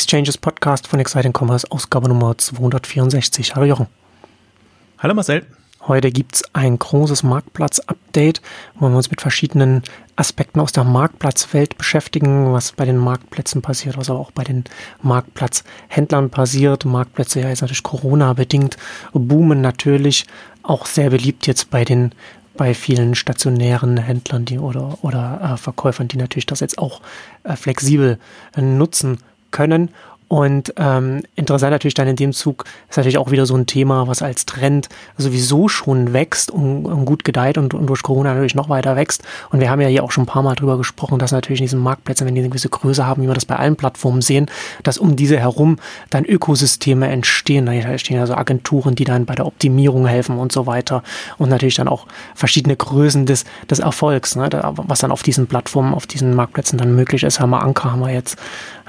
Exchanges Podcast von Exciting Commerce, Ausgabe Nummer 264. Hallo Jochen. Hallo Marcel. Heute gibt es ein großes Marktplatz-Update, wo wir uns mit verschiedenen Aspekten aus der Marktplatzwelt beschäftigen, was bei den Marktplätzen passiert, was aber auch bei den Marktplatzhändlern passiert. Marktplätze ja ist natürlich Corona-bedingt, boomen natürlich, auch sehr beliebt jetzt bei den bei vielen stationären Händlern die, oder, oder äh, Verkäufern, die natürlich das jetzt auch äh, flexibel äh, nutzen können. Und ähm, interessant natürlich dann in dem Zug ist natürlich auch wieder so ein Thema, was als Trend sowieso schon wächst und, und gut gedeiht und, und, durch Corona natürlich noch weiter wächst. Und wir haben ja hier auch schon ein paar Mal drüber gesprochen, dass natürlich in diesen Marktplätzen, wenn die eine gewisse Größe haben, wie wir das bei allen Plattformen sehen, dass um diese herum dann Ökosysteme entstehen. Da entstehen also Agenturen, die dann bei der Optimierung helfen und so weiter. Und natürlich dann auch verschiedene Größen des, des Erfolgs, ne? was dann auf diesen Plattformen, auf diesen Marktplätzen dann möglich ist. Haben wir Anker, haben wir jetzt,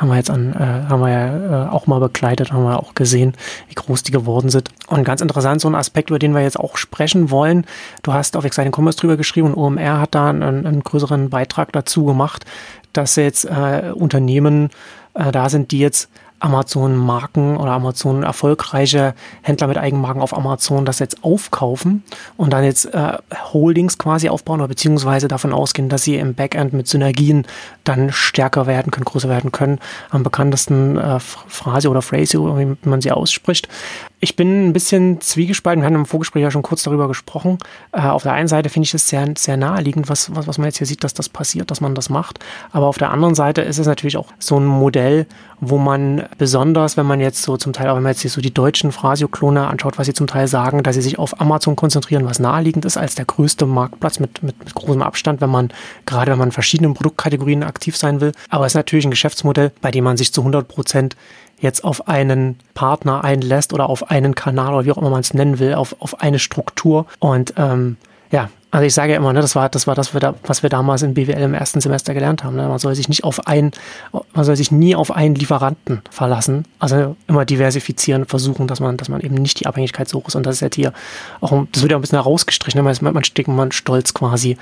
haben wir jetzt an, äh, haben wir ja äh, auch mal begleitet, haben wir auch gesehen, wie groß die geworden sind. Und ganz interessant, so ein Aspekt, über den wir jetzt auch sprechen wollen. Du hast auf Exciting Commerce drüber geschrieben und OMR hat da einen, einen größeren Beitrag dazu gemacht, dass jetzt äh, Unternehmen äh, da sind, die jetzt Amazon-Marken oder Amazon erfolgreiche Händler mit Eigenmarken auf Amazon das jetzt aufkaufen und dann jetzt äh, Holdings quasi aufbauen oder beziehungsweise davon ausgehen, dass sie im Backend mit Synergien dann stärker werden können, größer werden können. Am bekanntesten äh, Phrase oder Phrase, wie man sie ausspricht. Ich bin ein bisschen zwiegespalten. Wir haben im Vorgespräch ja schon kurz darüber gesprochen. Äh, auf der einen Seite finde ich es sehr, sehr naheliegend, was, was, was man jetzt hier sieht, dass das passiert, dass man das macht. Aber auf der anderen Seite ist es natürlich auch so ein Modell, wo man besonders, wenn man jetzt so zum Teil, auch wenn man jetzt so die deutschen Phrasio-Klone anschaut, was sie zum Teil sagen, dass sie sich auf Amazon konzentrieren, was naheliegend ist als der größte Marktplatz mit, mit, mit großem Abstand, wenn man, gerade wenn man in verschiedenen Produktkategorien aktiv sein will. Aber es ist natürlich ein Geschäftsmodell, bei dem man sich zu 100 Prozent jetzt auf einen Partner einlässt oder auf einen Kanal oder wie auch immer man es nennen will, auf, auf eine Struktur. Und ähm, ja, also ich sage ja immer, ne, das war das war das, was wir damals in BWL im ersten Semester gelernt haben. Ne? Man soll sich nicht auf ein, man soll sich nie auf einen Lieferanten verlassen. Also immer diversifizieren, versuchen, dass man, dass man eben nicht die Abhängigkeit so hoch ist. Und das ist jetzt hier auch, das wird ja ein bisschen herausgestrichen. Ne? Man, man steckt man stolz quasi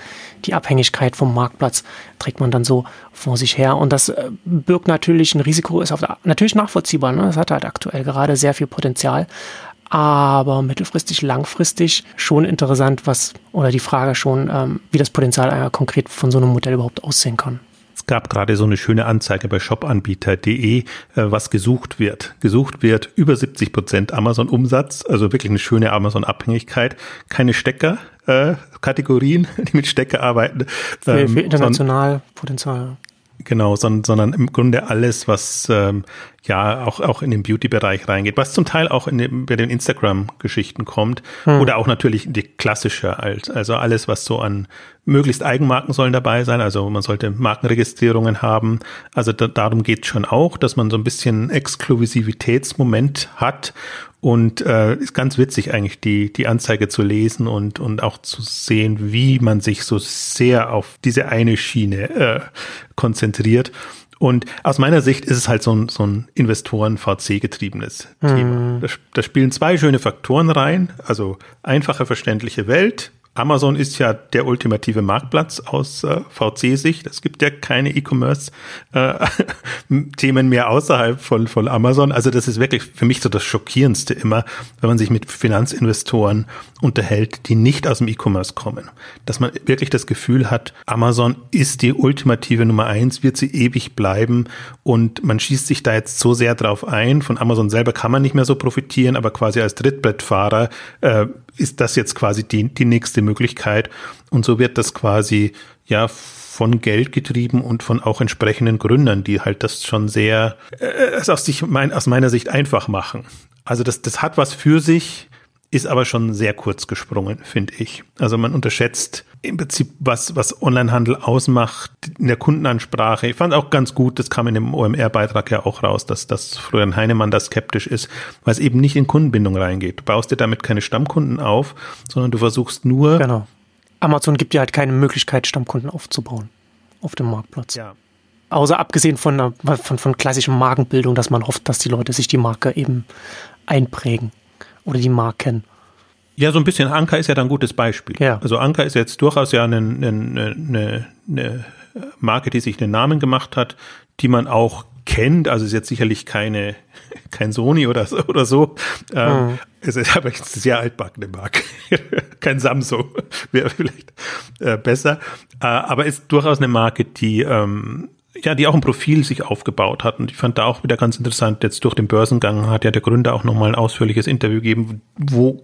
die Abhängigkeit vom Marktplatz trägt man dann so vor sich her. Und das äh, birgt natürlich ein Risiko, ist auf der, natürlich nachvollziehbar. Ne? Das hat halt aktuell gerade sehr viel Potenzial aber mittelfristig, langfristig schon interessant, was oder die Frage schon, ähm, wie das Potenzial konkret von so einem Modell überhaupt aussehen kann. Es gab gerade so eine schöne Anzeige bei shopanbieter.de, äh, was gesucht wird. Gesucht wird über 70 Prozent Amazon-Umsatz, also wirklich eine schöne Amazon-Abhängigkeit. Keine Stecker, äh, Kategorien, die mit Stecker arbeiten. Für, für ähm, international Potenzial. Genau, sondern, sondern im Grunde alles, was ähm, ja auch, auch in den Beauty-Bereich reingeht, was zum Teil auch in den, bei den Instagram-Geschichten kommt hm. oder auch natürlich die klassische alt, also alles, was so an möglichst Eigenmarken sollen dabei sein, also man sollte Markenregistrierungen haben, also da, darum geht schon auch, dass man so ein bisschen Exklusivitätsmoment hat und äh, ist ganz witzig eigentlich die die Anzeige zu lesen und und auch zu sehen, wie man sich so sehr auf diese eine Schiene äh, konzentriert. Und aus meiner Sicht ist es halt so ein, so ein Investoren-VC-getriebenes mhm. Thema. Da, da spielen zwei schöne Faktoren rein. Also einfache, verständliche Welt, Amazon ist ja der ultimative Marktplatz aus äh, VC-Sicht. Es gibt ja keine E-Commerce-Themen äh, mehr außerhalb von, von Amazon. Also das ist wirklich für mich so das Schockierendste immer, wenn man sich mit Finanzinvestoren unterhält, die nicht aus dem E-Commerce kommen. Dass man wirklich das Gefühl hat, Amazon ist die ultimative Nummer eins, wird sie ewig bleiben und man schießt sich da jetzt so sehr drauf ein. Von Amazon selber kann man nicht mehr so profitieren, aber quasi als Trittbrettfahrer äh, ist das jetzt quasi die, die nächste Möglichkeit. Und so wird das quasi, ja, von Geld getrieben und von auch entsprechenden Gründern, die halt das schon sehr, äh, aus, sich, mein, aus meiner Sicht einfach machen. Also das, das hat was für sich, ist aber schon sehr kurz gesprungen, finde ich. Also man unterschätzt im Prinzip, was, was Onlinehandel ausmacht in der Kundenansprache. Ich fand auch ganz gut, das kam in dem OMR-Beitrag ja auch raus, dass, dass Florian Heinemann da skeptisch ist, weil es eben nicht in Kundenbindung reingeht. Du baust dir damit keine Stammkunden auf, sondern du versuchst nur. Genau. Amazon gibt dir halt keine Möglichkeit, Stammkunden aufzubauen auf dem Marktplatz. Ja. Außer abgesehen von, von, von klassischen Markenbildung, dass man hofft, dass die Leute sich die Marke eben einprägen oder die Marken. Ja, so ein bisschen Anker ist ja dann ein gutes Beispiel. Ja. Also Anker ist jetzt durchaus ja eine, eine, eine, eine Marke, die sich einen Namen gemacht hat, die man auch kennt. Also ist jetzt sicherlich keine, kein Sony oder so. Oder so. Ähm, mhm. Es ist aber eine sehr altbackene Marke. kein Samsung wäre vielleicht äh, besser. Äh, aber ist durchaus eine Marke, die ähm, ja, die auch ein Profil sich aufgebaut hat. Und ich fand da auch wieder ganz interessant, jetzt durch den Börsengang hat ja der Gründer auch nochmal ein ausführliches Interview gegeben, wo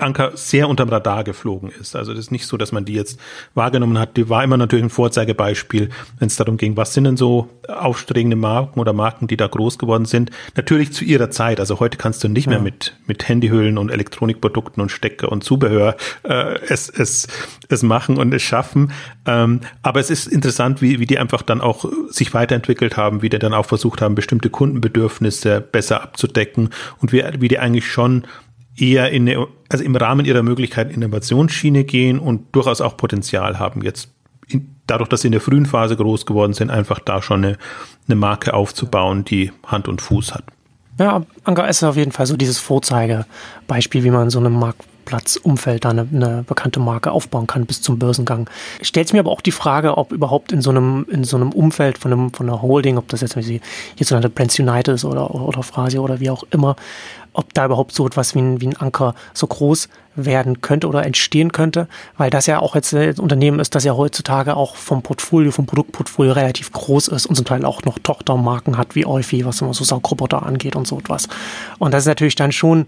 Anker sehr unterm Radar geflogen ist. Also das ist nicht so, dass man die jetzt wahrgenommen hat. Die war immer natürlich ein Vorzeigebeispiel, wenn es darum ging, was sind denn so aufstrebende Marken oder Marken, die da groß geworden sind. Natürlich zu ihrer Zeit. Also heute kannst du nicht ja. mehr mit, mit Handyhüllen und Elektronikprodukten und Stecker und Zubehör äh, es, es, es machen und es schaffen. Ähm, aber es ist interessant, wie, wie die einfach dann auch sich weiterentwickelt haben, wie die dann auch versucht haben, bestimmte Kundenbedürfnisse besser abzudecken und wie, wie die eigentlich schon eher in eine, also im Rahmen ihrer Möglichkeiten Innovationsschiene gehen und durchaus auch Potenzial haben, jetzt in, dadurch, dass sie in der frühen Phase groß geworden sind, einfach da schon eine, eine Marke aufzubauen, die Hand und Fuß hat. Ja, Anker ist auf jeden Fall so dieses Vorzeigebeispiel, wie man so eine Marktplatzumfeld da eine, eine, bekannte Marke aufbauen kann bis zum Börsengang. Stellt mir aber auch die Frage, ob überhaupt in so einem, in so einem Umfeld von, einem, von einer Holding, ob das jetzt hierzulande Brands United ist oder, oder Phrase oder wie auch immer, ob da überhaupt so etwas wie ein, wie ein Anker so groß werden könnte oder entstehen könnte, weil das ja auch jetzt ein Unternehmen ist, das ja heutzutage auch vom Portfolio, vom Produktportfolio relativ groß ist und zum Teil auch noch Tochtermarken hat wie Eufy, was immer so Saugroboter angeht und so etwas. Und das ist natürlich dann schon,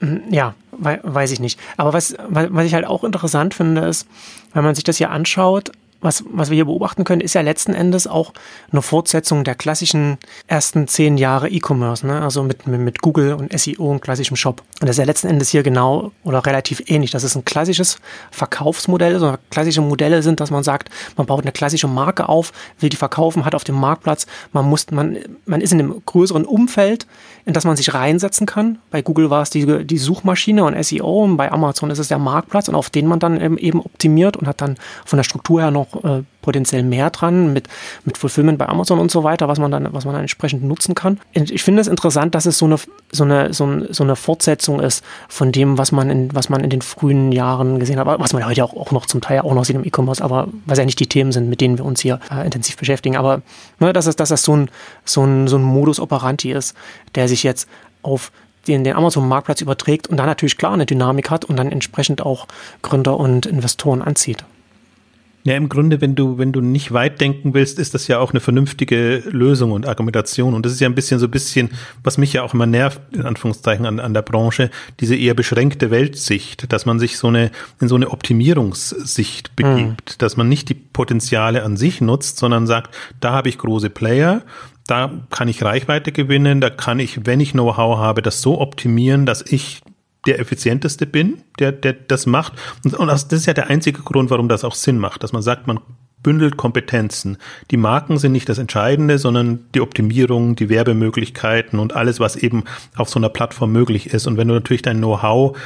hm, ja, weiß ich nicht. Aber was, was ich halt auch interessant finde, ist, wenn man sich das hier anschaut, was, was wir hier beobachten können, ist ja letzten Endes auch eine Fortsetzung der klassischen ersten zehn Jahre E-Commerce, ne? also mit, mit Google und SEO und klassischem Shop. Und das ist ja letzten Endes hier genau oder relativ ähnlich. Das ist ein klassisches Verkaufsmodell, so klassische Modelle sind, dass man sagt, man baut eine klassische Marke auf, will die verkaufen, hat auf dem Marktplatz, man muss, man, man ist in einem größeren Umfeld, in das man sich reinsetzen kann. Bei Google war es die, die Suchmaschine und SEO und bei Amazon ist es der Marktplatz und auf den man dann eben optimiert und hat dann von der Struktur her noch äh, potenziell mehr dran mit, mit Fulfillment bei Amazon und so weiter, was man dann, was man dann entsprechend nutzen kann. Ich finde es interessant, dass es so eine, so eine, so, so eine Fortsetzung ist von dem, was man in, was man in den frühen Jahren gesehen hat, was man heute auch, auch noch zum Teil auch noch sieht im E-Commerce, aber was ja nicht die Themen sind, mit denen wir uns hier äh, intensiv beschäftigen. Aber ne, dass es, dass es so ein, so ein, so ein Modus operandi ist, der sich jetzt auf den, den Amazon-Marktplatz überträgt und dann natürlich klar eine Dynamik hat und dann entsprechend auch Gründer und Investoren anzieht. Ja, im Grunde, wenn du, wenn du nicht weit denken willst, ist das ja auch eine vernünftige Lösung und Argumentation. Und das ist ja ein bisschen so ein bisschen, was mich ja auch immer nervt, in Anführungszeichen, an, an der Branche, diese eher beschränkte Weltsicht, dass man sich so eine, in so eine Optimierungssicht hm. begibt, mhm. dass man nicht die Potenziale an sich nutzt, sondern sagt, da habe ich große Player, da kann ich Reichweite gewinnen, da kann ich, wenn ich Know-how habe, das so optimieren, dass ich der effizienteste bin, der, der das macht. Und, und das ist ja der einzige Grund, warum das auch Sinn macht, dass man sagt, man bündelt Kompetenzen. Die Marken sind nicht das Entscheidende, sondern die Optimierung, die Werbemöglichkeiten und alles, was eben auf so einer Plattform möglich ist. Und wenn du natürlich dein Know-how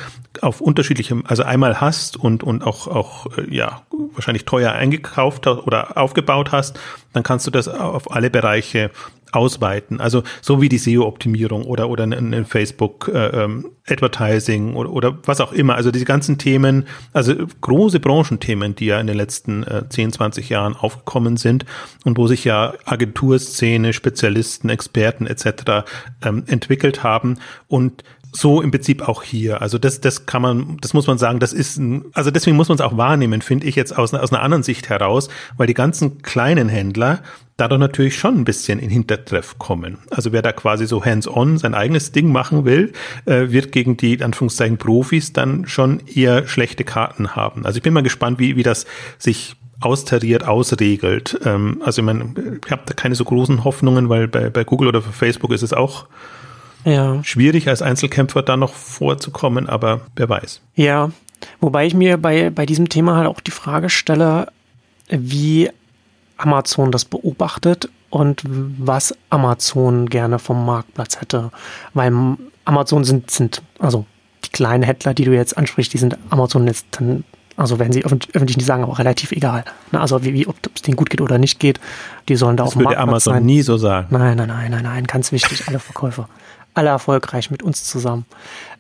auf unterschiedlichem, also einmal hast und, und auch, auch, äh, ja, wahrscheinlich teuer eingekauft oder aufgebaut hast, dann kannst du das auf alle Bereiche ausweiten. Also so wie die SEO-Optimierung oder oder ein Facebook äh, ähm, Advertising oder, oder was auch immer. Also diese ganzen Themen, also große Branchenthemen, die ja in den letzten äh, 10, 20 Jahren aufgekommen sind und wo sich ja Agenturszene, Spezialisten, Experten etc. Ähm, entwickelt haben und so im Prinzip auch hier. Also das, das kann man, das muss man sagen, das ist ein, also deswegen muss man es auch wahrnehmen, finde ich jetzt aus, aus einer anderen Sicht heraus, weil die ganzen kleinen Händler, dadurch natürlich schon ein bisschen in Hintertreff kommen. Also wer da quasi so hands-on sein eigenes Ding machen will, äh, wird gegen die in Anführungszeichen Profis dann schon eher schlechte Karten haben. Also ich bin mal gespannt, wie, wie das sich austariert, ausregelt. Ähm, also ich meine, ich habe da keine so großen Hoffnungen, weil bei, bei Google oder Facebook ist es auch ja. schwierig, als Einzelkämpfer da noch vorzukommen, aber wer weiß. Ja, wobei ich mir bei, bei diesem Thema halt auch die Frage stelle, wie Amazon das beobachtet und was Amazon gerne vom Marktplatz hätte. Weil Amazon sind, sind also die kleinen Händler, die du jetzt ansprichst, die sind Amazon jetzt dann, also wenn sie öffentlich nicht sagen, aber relativ egal. Also wie, wie ob es denen gut geht oder nicht geht, die sollen da das auf dem Marktplatz Amazon sein. nie so sagen. Nein, nein, nein, nein, nein, ganz wichtig, alle Verkäufer. Alle erfolgreich mit uns zusammen.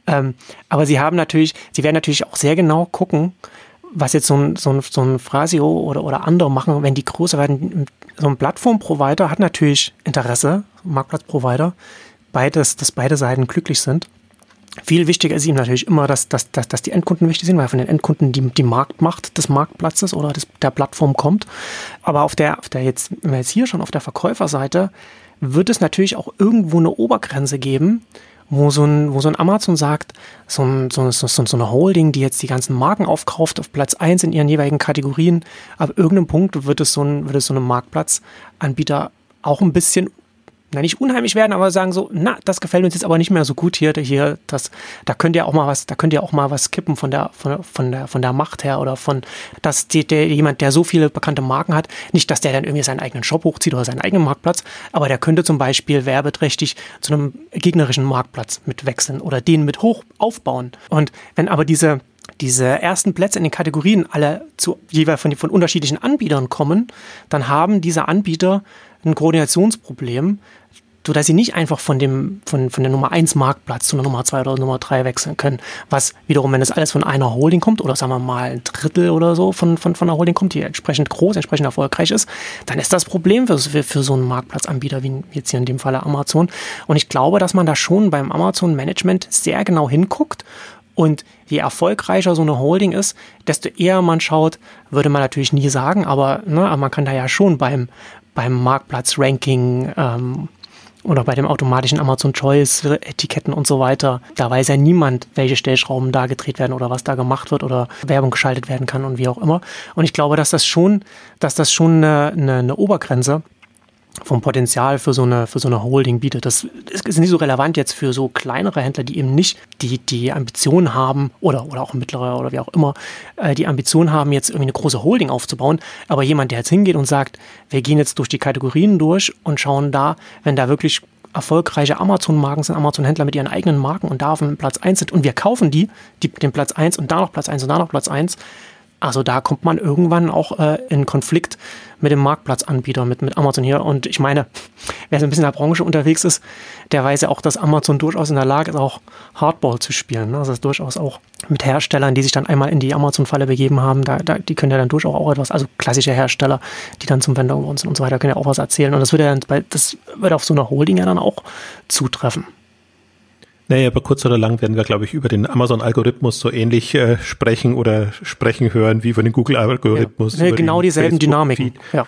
Ähm, aber sie haben natürlich, sie werden natürlich auch sehr genau gucken, was jetzt so ein, so ein, so ein Frasio oder, oder andere machen, wenn die größer werden, so ein Plattformprovider hat natürlich Interesse, Marktplatzprovider, beides, dass beide Seiten glücklich sind. Viel wichtiger ist ihm natürlich immer, dass, dass, dass, dass die Endkunden wichtig sind, weil von den Endkunden die, die Marktmacht des Marktplatzes oder des, der Plattform kommt. Aber auf der, auf der jetzt, wenn wir jetzt hier schon auf der Verkäuferseite, wird es natürlich auch irgendwo eine Obergrenze geben, wo so ein, wo so ein Amazon sagt, so, ein, so, so, so eine Holding, die jetzt die ganzen Marken aufkauft auf Platz eins in ihren jeweiligen Kategorien, ab irgendeinem Punkt wird es so ein, wird es so einem Marktplatzanbieter auch ein bisschen na nicht unheimlich werden, aber sagen so, na, das gefällt uns jetzt aber nicht mehr so gut hier, hier, das, da könnt ihr auch mal was, da könnt ihr auch mal was kippen von der, von, von der, von der Macht her oder von, dass die, der, jemand, der so viele bekannte Marken hat, nicht, dass der dann irgendwie seinen eigenen Shop hochzieht oder seinen eigenen Marktplatz, aber der könnte zum Beispiel werbeträchtig zu einem gegnerischen Marktplatz mitwechseln oder den mit hoch aufbauen. Und wenn aber diese, diese ersten Plätze in den Kategorien alle zu jeweils von, von unterschiedlichen Anbietern kommen, dann haben diese Anbieter ein Koordinationsproblem, sodass sie nicht einfach von dem, von, von der Nummer 1 Marktplatz zu der Nummer 2 oder Nummer 3 wechseln können. Was wiederum, wenn das alles von einer Holding kommt, oder sagen wir mal ein Drittel oder so von, von, von einer Holding kommt, die entsprechend groß, entsprechend erfolgreich ist, dann ist das Problem für, für, für so einen Marktplatzanbieter wie jetzt hier in dem Falle Amazon. Und ich glaube, dass man da schon beim Amazon-Management sehr genau hinguckt und je erfolgreicher so eine Holding ist, desto eher man schaut, würde man natürlich nie sagen, aber ne, man kann da ja schon beim, beim Marktplatz-Ranking ähm, oder bei dem automatischen Amazon Choice Etiketten und so weiter. Da weiß ja niemand, welche Stellschrauben da gedreht werden oder was da gemacht wird oder Werbung geschaltet werden kann und wie auch immer. Und ich glaube, dass das schon, dass das schon eine, eine, eine Obergrenze vom Potenzial für so eine, für so eine Holding bietet. Das ist nicht so relevant jetzt für so kleinere Händler, die eben nicht die, die Ambition haben oder, oder auch mittlere oder wie auch immer, äh, die Ambition haben, jetzt irgendwie eine große Holding aufzubauen. Aber jemand, der jetzt hingeht und sagt, wir gehen jetzt durch die Kategorien durch und schauen da, wenn da wirklich erfolgreiche Amazon-Marken sind, Amazon-Händler mit ihren eigenen Marken und da auf dem Platz 1 sind und wir kaufen die, die den Platz 1 und da noch Platz 1 und da noch Platz 1, also da kommt man irgendwann auch äh, in Konflikt mit dem Marktplatzanbieter, mit, mit Amazon hier. Und ich meine, wer so ein bisschen in der Branche unterwegs ist, der weiß ja auch, dass Amazon durchaus in der Lage ist, auch Hardball zu spielen. Ne? Also das durchaus auch mit Herstellern, die sich dann einmal in die Amazon-Falle begeben haben, da, da, die können ja dann durchaus auch etwas, also klassische Hersteller, die dann zum Vendor geworden sind und so weiter, können ja auch was erzählen. Und das würde ja dann, das würde auf so einer Holding ja dann auch zutreffen. Naja, aber kurz oder lang werden wir, glaube ich, über den Amazon-Algorithmus so ähnlich äh, sprechen oder sprechen hören wie über den Google-Algorithmus. Ja. genau dieselben Dynamiken. Ja.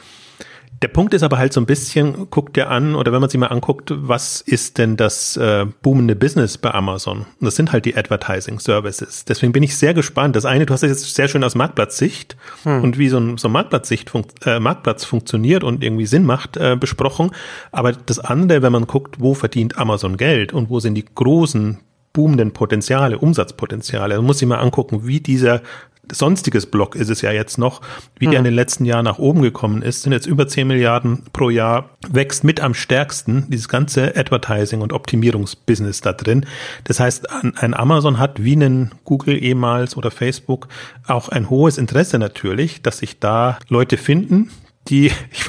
Der Punkt ist aber halt so ein bisschen, guckt dir an, oder wenn man sich mal anguckt, was ist denn das äh, boomende Business bei Amazon? Und das sind halt die Advertising Services. Deswegen bin ich sehr gespannt. Das eine, du hast das jetzt sehr schön aus Marktplatzsicht hm. und wie so ein, so ein Marktplatzsicht fun äh, Marktplatz funktioniert und irgendwie Sinn macht, äh, besprochen. Aber das andere, wenn man guckt, wo verdient Amazon Geld und wo sind die großen boomenden Potenziale, Umsatzpotenziale. Man muss sich mal angucken, wie dieser sonstiges Block ist es ja jetzt noch, wie mhm. der in den letzten Jahren nach oben gekommen ist, sind jetzt über 10 Milliarden pro Jahr, wächst mit am stärksten dieses ganze Advertising und Optimierungsbusiness da drin. Das heißt, ein Amazon hat wie ein Google ehemals oder Facebook auch ein hohes Interesse natürlich, dass sich da Leute finden, die, ich,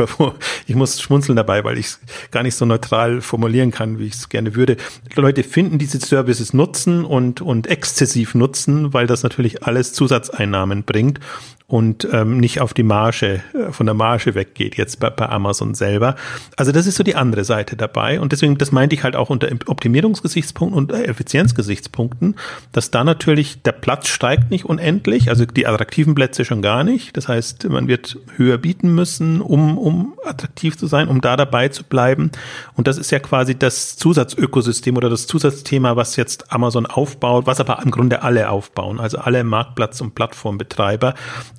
ich muss schmunzeln dabei, weil ich es gar nicht so neutral formulieren kann, wie ich es gerne würde. Leute finden diese Services nutzen und, und exzessiv nutzen, weil das natürlich alles Zusatzeinnahmen bringt und ähm, nicht auf die Marge, äh, von der Marge weggeht, jetzt bei, bei Amazon selber. Also das ist so die andere Seite dabei. Und deswegen, das meinte ich halt auch unter Optimierungsgesichtspunkten und Effizienzgesichtspunkten, dass da natürlich der Platz steigt nicht unendlich, also die attraktiven Plätze schon gar nicht. Das heißt, man wird höher bieten müssen, um, um attraktiv zu sein, um da dabei zu bleiben. Und das ist ja quasi das Zusatzökosystem oder das Zusatzthema, was jetzt Amazon aufbaut, was aber im Grunde alle aufbauen, also alle Marktplatz- und Plattformbetreiber.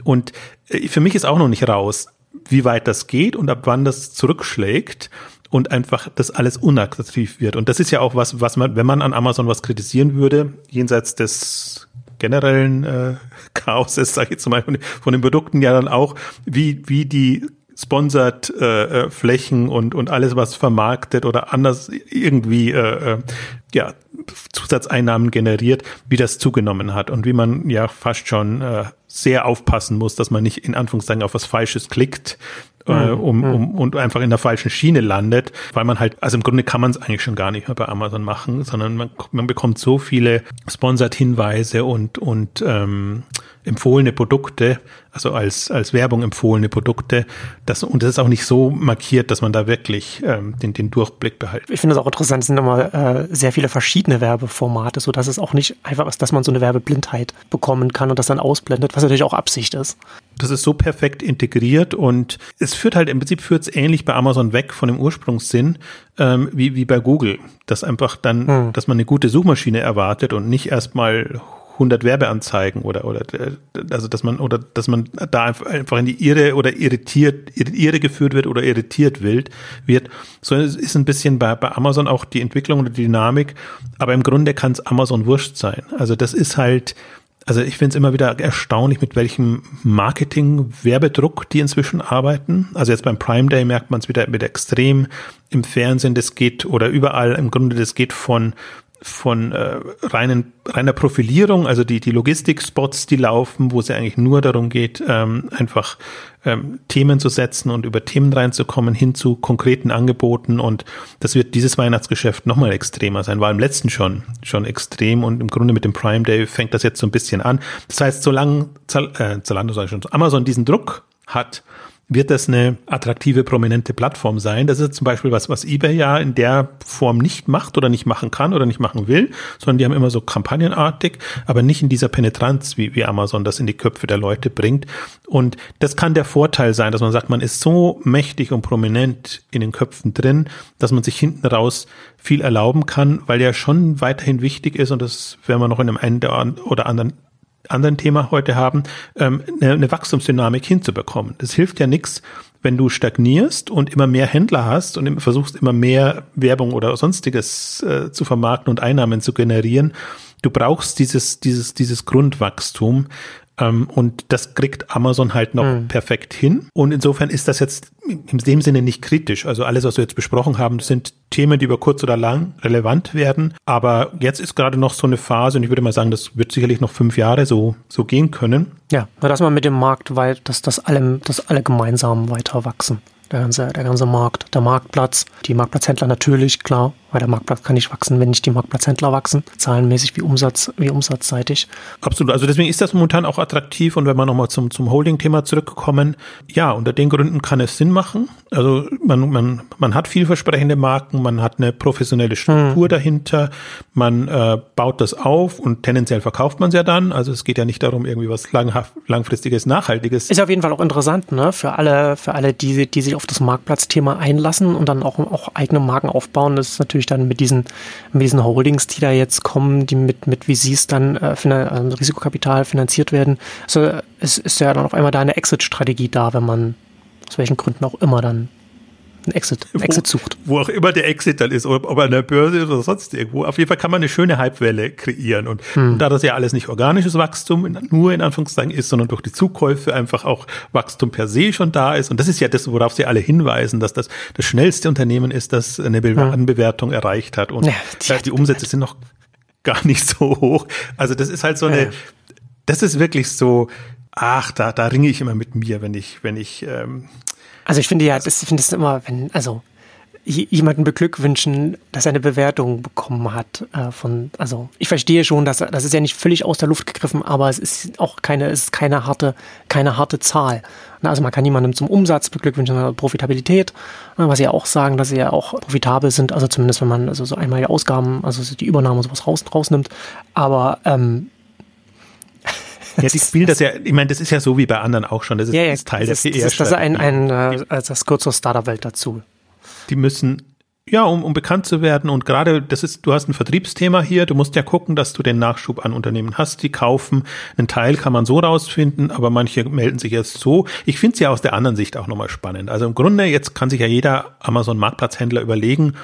Und äh, für mich ist auch noch nicht raus, wie weit das geht und ab wann das zurückschlägt und einfach das alles unattraktiv wird. Und das ist ja auch was, was man, wenn man an Amazon was kritisieren würde, jenseits des generellen äh, Chaoses, sage ich jetzt mal, von den Produkten ja dann auch, wie, wie die sponsert äh, äh, Flächen und und alles was vermarktet oder anders irgendwie äh, äh, ja Zusatzeinnahmen generiert, wie das zugenommen hat und wie man ja fast schon äh, sehr aufpassen muss, dass man nicht in Anführungszeichen auf was Falsches klickt, äh, mhm. um, mhm. um und einfach in der falschen Schiene landet, weil man halt, also im Grunde kann man es eigentlich schon gar nicht mehr bei Amazon machen, sondern man, man bekommt so viele Sponsored-Hinweise und und ähm, empfohlene Produkte, also als, als Werbung empfohlene Produkte. Das, und das ist auch nicht so markiert, dass man da wirklich ähm, den, den Durchblick behält. Ich finde es auch interessant, es sind immer äh, sehr viele verschiedene Werbeformate, so dass es auch nicht einfach ist, dass man so eine Werbeblindheit bekommen kann und das dann ausblendet, was natürlich auch Absicht ist. Das ist so perfekt integriert und es führt halt im Prinzip führt es ähnlich bei Amazon weg von dem Ursprungssinn ähm, wie, wie bei Google, dass einfach dann, hm. dass man eine gute Suchmaschine erwartet und nicht erstmal 100 Werbeanzeigen oder oder also dass man oder dass man da einfach in die Irre oder irritiert Irre geführt wird oder irritiert wird wird. So ist ein bisschen bei, bei Amazon auch die Entwicklung oder die Dynamik. Aber im Grunde kann es Amazon wurscht sein. Also das ist halt also ich finde es immer wieder erstaunlich, mit welchem Marketing-Werbedruck die inzwischen arbeiten. Also jetzt beim Prime Day merkt man es wieder mit extrem im Fernsehen, das geht oder überall. Im Grunde, das geht von von äh, reinen, reiner Profilierung, also die, die Logistik-Spots, die laufen, wo es ja eigentlich nur darum geht, ähm, einfach ähm, Themen zu setzen und über Themen reinzukommen, hin zu konkreten Angeboten. Und das wird dieses Weihnachtsgeschäft nochmal extremer sein, war im letzten schon, schon extrem und im Grunde mit dem Prime Day fängt das jetzt so ein bisschen an. Das heißt, solange äh, Zalando, sag ich schon, Amazon diesen Druck hat, wird das eine attraktive, prominente Plattform sein. Das ist zum Beispiel was, was eBay ja in der Form nicht macht oder nicht machen kann oder nicht machen will, sondern die haben immer so kampagnenartig, aber nicht in dieser Penetranz, wie, wie Amazon das in die Köpfe der Leute bringt. Und das kann der Vorteil sein, dass man sagt, man ist so mächtig und prominent in den Köpfen drin, dass man sich hinten raus viel erlauben kann, weil ja schon weiterhin wichtig ist und das werden wir noch in einem einen oder anderen anderen Thema heute haben, ähm, eine, eine Wachstumsdynamik hinzubekommen. Das hilft ja nichts, wenn du stagnierst und immer mehr Händler hast und versuchst immer mehr Werbung oder sonstiges äh, zu vermarkten und Einnahmen zu generieren. Du brauchst dieses, dieses, dieses Grundwachstum, ähm, und das kriegt Amazon halt noch mhm. perfekt hin. Und insofern ist das jetzt in dem Sinne nicht kritisch. Also alles, was wir jetzt besprochen haben, sind Themen, die über kurz oder lang relevant werden. Aber jetzt ist gerade noch so eine Phase und ich würde mal sagen, das wird sicherlich noch fünf Jahre so, so gehen können. Ja, dass man mit dem Markt weit, dass das alle, dass alle gemeinsam weiter wachsen der ganze, der ganze Markt, der Marktplatz, die Marktplatzhändler natürlich, klar, weil der Marktplatz kann nicht wachsen, wenn nicht die Marktplatzhändler wachsen, zahlenmäßig wie Umsatz, wie umsatzseitig. Absolut, also deswegen ist das momentan auch attraktiv und wenn wir nochmal zum, zum Holding-Thema zurückkommen, ja, unter den Gründen kann es Sinn machen. Also man, man, man hat vielversprechende Marken, man hat eine professionelle Struktur hm. dahinter, man äh, baut das auf und tendenziell verkauft man es ja dann. Also es geht ja nicht darum, irgendwie was langfristiges, nachhaltiges. Ist auf jeden Fall auch interessant, ne, für alle, für alle, die, die sich auf auf das Marktplatzthema einlassen und dann auch, auch eigene Marken aufbauen. Das ist natürlich dann mit diesen, mit diesen Holdings, die da jetzt kommen, die mit, mit VCs dann äh, also Risikokapital finanziert werden. Also es ist ja dann auf einmal da eine Exit-Strategie da, wenn man aus welchen Gründen auch immer dann ein Exit, ein Exit sucht. Wo, wo, auch immer der Exit dann ist, ob, ob an der Börse oder sonst irgendwo. Auf jeden Fall kann man eine schöne Hypewelle kreieren. Und, hm. und da das ja alles nicht organisches Wachstum in, nur in Anführungszeichen ist, sondern durch die Zukäufe einfach auch Wachstum per se schon da ist. Und das ist ja das, worauf sie alle hinweisen, dass das das schnellste Unternehmen ist, das eine Be hm. Bewertung erreicht hat. Und ja, die, die Umsätze sind noch gar nicht so hoch. Also das ist halt so eine, ja. das ist wirklich so, ach, da, da ringe ich immer mit mir, wenn ich, wenn ich ähm, also ich finde ja, das, ich finde es immer, wenn, also jemanden beglückwünschen, dass er eine Bewertung bekommen hat äh, von, also ich verstehe schon, dass das ist ja nicht völlig aus der Luft gegriffen, aber es ist auch keine, es ist keine harte, keine harte Zahl. Also man kann jemandem zum Umsatz beglückwünschen, sondern Profitabilität, ne, was sie ja auch sagen, dass sie ja auch profitabel sind, also zumindest wenn man also so einmalige Ausgaben, also die Übernahme und sowas raus, rausnimmt. Aber ähm, ja, die spielen das ja, ich meine, das ist ja so wie bei anderen auch schon. Das ist, ja, ja, Teil das der PR. Das ist ein, ein, äh, das gehört zur Startup-Welt dazu. Die müssen, ja, um, um bekannt zu werden und gerade, das ist, du hast ein Vertriebsthema hier, du musst ja gucken, dass du den Nachschub an Unternehmen hast, die kaufen. Einen Teil kann man so rausfinden, aber manche melden sich erst so. Ich finde es ja aus der anderen Sicht auch nochmal spannend. Also im Grunde, jetzt kann sich ja jeder Amazon-Marktplatzhändler überlegen,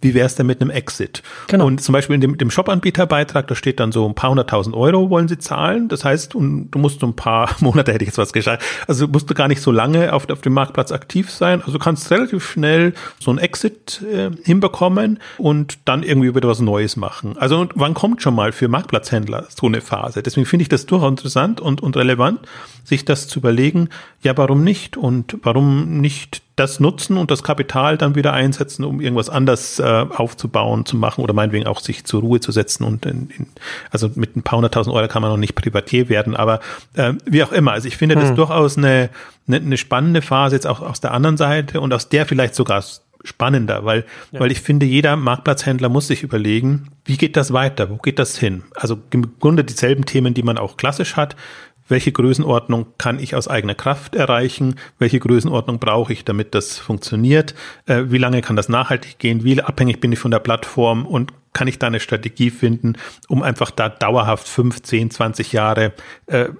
wie wäre es denn mit einem Exit? Genau. Und zum Beispiel in dem, dem Shop-Anbieterbeitrag, da steht dann so ein paar hunderttausend Euro wollen sie zahlen. Das heißt, und du musst so ein paar Monate, hätte ich jetzt was gesagt, also musst du gar nicht so lange auf, auf dem Marktplatz aktiv sein. Also du kannst relativ schnell so ein Exit äh, hinbekommen und dann irgendwie wieder was Neues machen. Also wann kommt schon mal für Marktplatzhändler so eine Phase? Deswegen finde ich das durchaus interessant und, und relevant, sich das zu überlegen, ja, warum nicht? Und warum nicht das nutzen und das Kapital dann wieder einsetzen, um irgendwas anders äh, aufzubauen, zu machen oder meinetwegen auch sich zur Ruhe zu setzen und in, in, also mit ein paar hunderttausend Euro kann man noch nicht Privatier werden, aber äh, wie auch immer. Also ich finde hm. das durchaus eine, eine, eine spannende Phase jetzt auch aus der anderen Seite und aus der vielleicht sogar spannender, weil, ja. weil ich finde, jeder Marktplatzhändler muss sich überlegen, wie geht das weiter? Wo geht das hin? Also im Grunde dieselben Themen, die man auch klassisch hat. Welche Größenordnung kann ich aus eigener Kraft erreichen? Welche Größenordnung brauche ich, damit das funktioniert? Äh, wie lange kann das nachhaltig gehen? Wie abhängig bin ich von der Plattform? Und kann ich da eine Strategie finden, um einfach da dauerhaft 15, 20 Jahre äh,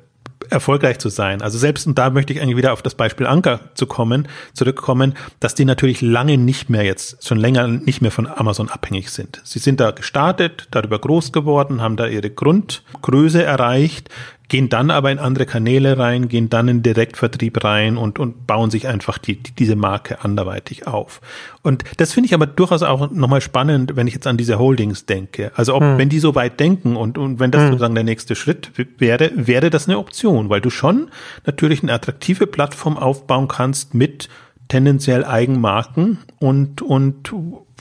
erfolgreich zu sein. Also selbst, und da möchte ich eigentlich wieder auf das Beispiel Anker zu kommen, zurückkommen, dass die natürlich lange nicht mehr jetzt, schon länger nicht mehr von Amazon abhängig sind. Sie sind da gestartet, darüber groß geworden, haben da ihre Grundgröße erreicht, gehen dann aber in andere Kanäle rein, gehen dann in Direktvertrieb rein und, und bauen sich einfach die, die, diese Marke anderweitig auf. Und das finde ich aber durchaus auch nochmal spannend, wenn ich jetzt an diese Holdings denke. Also ob, hm. wenn die so weit denken und, und wenn das hm. sozusagen der nächste Schritt wäre, wäre das eine Option, weil du schon natürlich eine attraktive Plattform aufbauen kannst mit tendenziell Eigenmarken und, und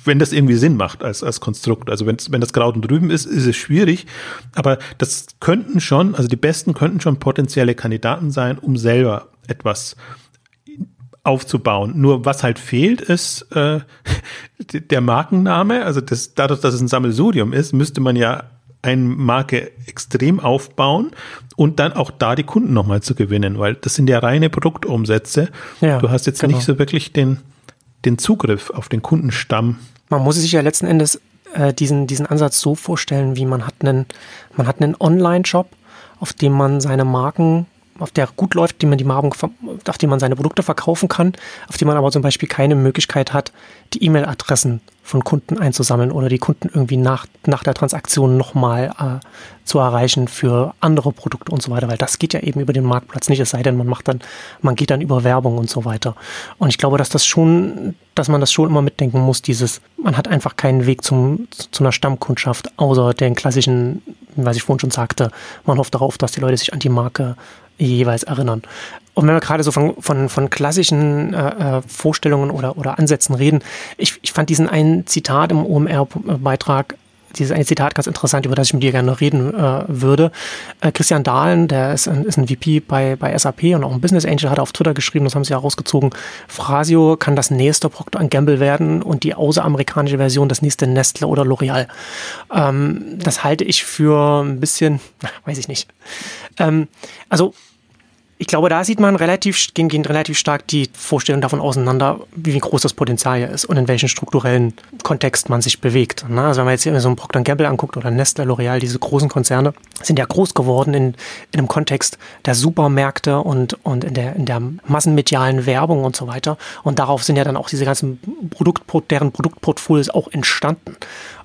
wenn das irgendwie Sinn macht als, als Konstrukt. Also wenn, wenn das Kraut drüben ist, ist es schwierig. Aber das könnten schon, also die Besten könnten schon potenzielle Kandidaten sein, um selber etwas aufzubauen. Nur was halt fehlt, ist äh, der Markenname. Also das, dadurch, dass es ein Sammelsurium ist, müsste man ja eine Marke extrem aufbauen und dann auch da die Kunden nochmal zu gewinnen, weil das sind ja reine Produktumsätze. Ja, du hast jetzt genau. nicht so wirklich den, den Zugriff auf den Kundenstamm. Man muss sich ja letzten Endes äh, diesen, diesen Ansatz so vorstellen, wie man hat einen, man hat einen Online-Shop, auf dem man seine Marken auf der gut läuft, die man die Marken, auf dem man seine Produkte verkaufen kann, auf dem man aber zum Beispiel keine Möglichkeit hat, die E-Mail-Adressen von Kunden einzusammeln oder die Kunden irgendwie nach, nach der Transaktion nochmal äh, zu erreichen für andere Produkte und so weiter, weil das geht ja eben über den Marktplatz nicht, es sei denn, man macht dann, man geht dann über Werbung und so weiter. Und ich glaube, dass das schon, dass man das schon immer mitdenken muss, dieses, man hat einfach keinen Weg zum, zu einer Stammkundschaft, außer den klassischen, was ich vorhin schon sagte, man hofft darauf, dass die Leute sich an die Marke jeweils erinnern. Und wenn wir gerade so von, von, von klassischen äh, äh, Vorstellungen oder, oder Ansätzen reden, ich, ich fand diesen einen Zitat im OMR-Beitrag dieses eine Zitat ganz interessant, über das ich mit dir gerne reden äh, würde. Äh, Christian Dahlen, der ist ein, ist ein VP bei, bei SAP und auch ein Business Angel, hat auf Twitter geschrieben, das haben sie herausgezogen, Frasio kann das nächste Procter Gamble werden und die außeramerikanische Version das nächste Nestle oder L'Oreal. Ähm, das halte ich für ein bisschen, weiß ich nicht. Ähm, also ich glaube, da sieht man relativ, gehen, gehen relativ stark die Vorstellungen davon auseinander, wie groß das Potenzial ist und in welchem strukturellen Kontext man sich bewegt. Also wenn man jetzt hier so einen Procter Gamble anguckt oder Nestle, L'Oreal, diese großen Konzerne sind ja groß geworden in, in einem Kontext der Supermärkte und, und in, der, in der massenmedialen Werbung und so weiter. Und darauf sind ja dann auch diese ganzen Produkt, deren Produktportfolios auch entstanden.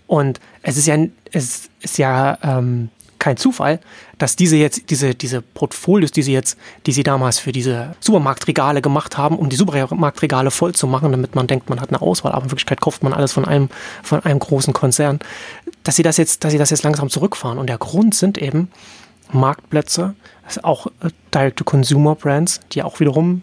Und es ist ja, es ist ja ähm, kein Zufall, dass diese jetzt, diese, diese Portfolios, die sie jetzt, die sie damals für diese Supermarktregale gemacht haben, um die Supermarktregale voll zu machen, damit man denkt, man hat eine Auswahl, aber in Wirklichkeit kauft man alles von einem, von einem großen Konzern, dass sie das jetzt, dass sie das jetzt langsam zurückfahren. Und der Grund sind eben Marktplätze, auch äh, Direct-to-Consumer-Brands, die auch wiederum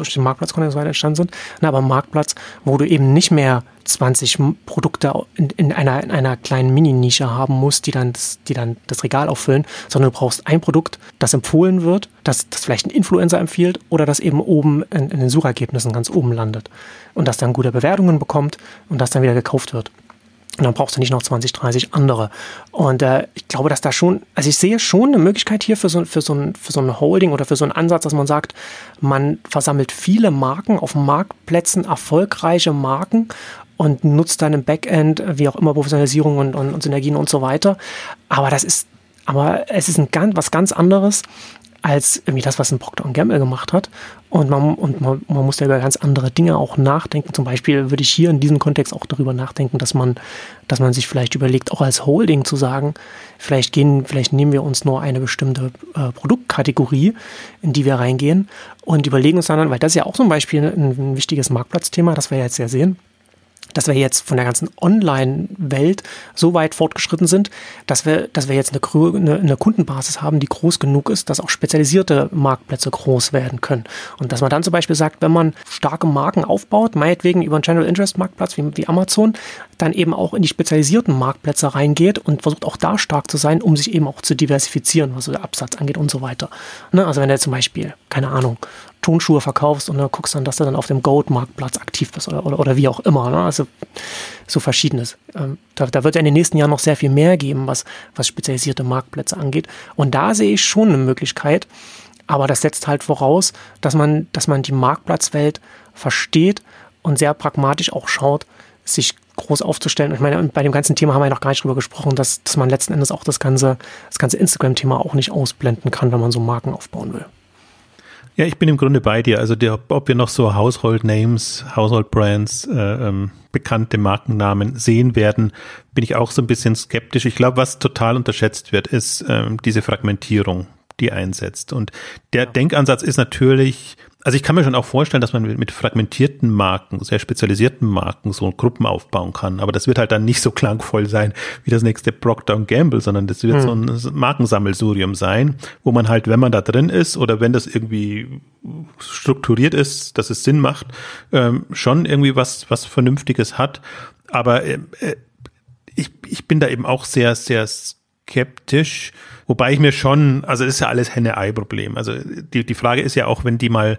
durch den Marktplatz so weiter entstanden sind, Na, aber Marktplatz, wo du eben nicht mehr 20 Produkte in, in, einer, in einer kleinen Mini-Nische haben musst, die dann, das, die dann das Regal auffüllen, sondern du brauchst ein Produkt, das empfohlen wird, das, das vielleicht ein Influencer empfiehlt oder das eben oben in, in den Suchergebnissen ganz oben landet und das dann gute Bewertungen bekommt und das dann wieder gekauft wird. Und dann brauchst du nicht noch 20, 30 andere. Und äh, ich glaube, dass da schon, also ich sehe schon eine Möglichkeit hier für so, für, so ein, für so ein Holding oder für so einen Ansatz, dass man sagt, man versammelt viele Marken auf Marktplätzen, erfolgreiche Marken und nutzt dann im Backend, wie auch immer, Professionalisierung und, und, und Synergien und so weiter. Aber das ist, aber es ist ein ganz, was ganz anderes, als irgendwie das, was ein Procter Gamble gemacht hat. Und, man, und man, man muss ja über ganz andere Dinge auch nachdenken. Zum Beispiel würde ich hier in diesem Kontext auch darüber nachdenken, dass man, dass man sich vielleicht überlegt, auch als Holding zu sagen, vielleicht gehen, vielleicht nehmen wir uns nur eine bestimmte äh, Produktkategorie, in die wir reingehen und überlegen uns dann, weil das ist ja auch zum Beispiel ein, ein wichtiges Marktplatzthema, das wir jetzt ja sehen dass wir jetzt von der ganzen Online-Welt so weit fortgeschritten sind, dass wir, dass wir jetzt eine, eine, eine, Kundenbasis haben, die groß genug ist, dass auch spezialisierte Marktplätze groß werden können. Und dass man dann zum Beispiel sagt, wenn man starke Marken aufbaut, meinetwegen über einen General Interest Marktplatz wie, wie Amazon, dann eben auch in die spezialisierten Marktplätze reingeht und versucht auch da stark zu sein, um sich eben auch zu diversifizieren, was so der Absatz angeht und so weiter. Ne? Also wenn du zum Beispiel, keine Ahnung, Tonschuhe verkaufst und dann guckst dann, dass du dann auf dem Goat-Marktplatz aktiv bist oder, oder, oder wie auch immer. Ne? Also so verschiedenes. Ähm, da, da wird ja in den nächsten Jahren noch sehr viel mehr geben, was, was spezialisierte Marktplätze angeht. Und da sehe ich schon eine Möglichkeit, aber das setzt halt voraus, dass man, dass man die Marktplatzwelt versteht und sehr pragmatisch auch schaut, sich groß aufzustellen. Ich meine, bei dem ganzen Thema haben wir ja noch gar nicht drüber gesprochen, dass, dass man letzten Endes auch das ganze, das ganze Instagram-Thema auch nicht ausblenden kann, wenn man so Marken aufbauen will. Ja, ich bin im Grunde bei dir. Also der, ob wir noch so Household Names, Household Brands, äh, ähm, bekannte Markennamen sehen werden, bin ich auch so ein bisschen skeptisch. Ich glaube, was total unterschätzt wird, ist ähm, diese Fragmentierung, die einsetzt. Und der Denkansatz ist natürlich also ich kann mir schon auch vorstellen, dass man mit, fragmentierten Marken, sehr spezialisierten Marken so Gruppen aufbauen kann. Aber das wird halt dann nicht so klangvoll sein wie das nächste Procter Gamble, sondern das wird hm. so ein Markensammelsurium sein, wo man halt, wenn man da drin ist oder wenn das irgendwie strukturiert ist, dass es Sinn macht, ähm, schon irgendwie was, was Vernünftiges hat. Aber äh, äh ich, ich bin da eben auch sehr, sehr skeptisch, wobei ich mir schon, also das ist ja alles Henne-Ei-Problem. Also die, die Frage ist ja auch, wenn die mal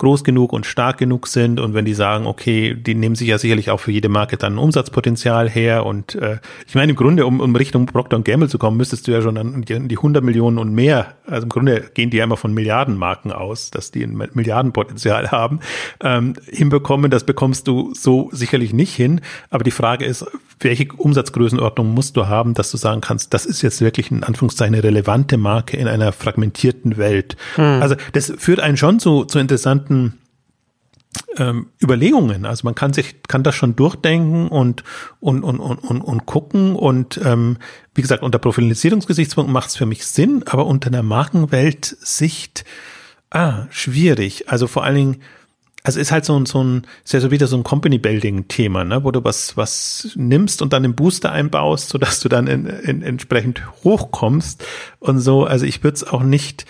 groß genug und stark genug sind und wenn die sagen, okay, die nehmen sich ja sicherlich auch für jede Marke dann Umsatzpotenzial her und äh, ich meine im Grunde, um, um Richtung Procter Gamble zu kommen, müsstest du ja schon an die, die 100 Millionen und mehr, also im Grunde gehen die ja immer von Milliardenmarken aus, dass die ein Milliardenpotenzial haben, ähm, hinbekommen, das bekommst du so sicherlich nicht hin, aber die Frage ist, welche Umsatzgrößenordnung musst du haben, dass du sagen kannst, das ist jetzt wirklich in Anführungszeichen eine relevante Marke in einer fragmentierten Welt. Hm. Also das führt einen schon zu, zu interessanten ähm, Überlegungen. Also man kann sich, kann das schon durchdenken und, und, und, und, und, und gucken. Und ähm, wie gesagt, unter Profilisierungsgesichtspunkten macht es für mich Sinn, aber unter einer Markenweltsicht, ah, schwierig. Also vor allen Dingen, also ist halt so ein, so ein, ist ja so wieder so ein Company-Building-Thema, ne, wo du was, was nimmst und dann im Booster einbaust, sodass du dann in, in, entsprechend hochkommst und so. Also ich würde es auch nicht,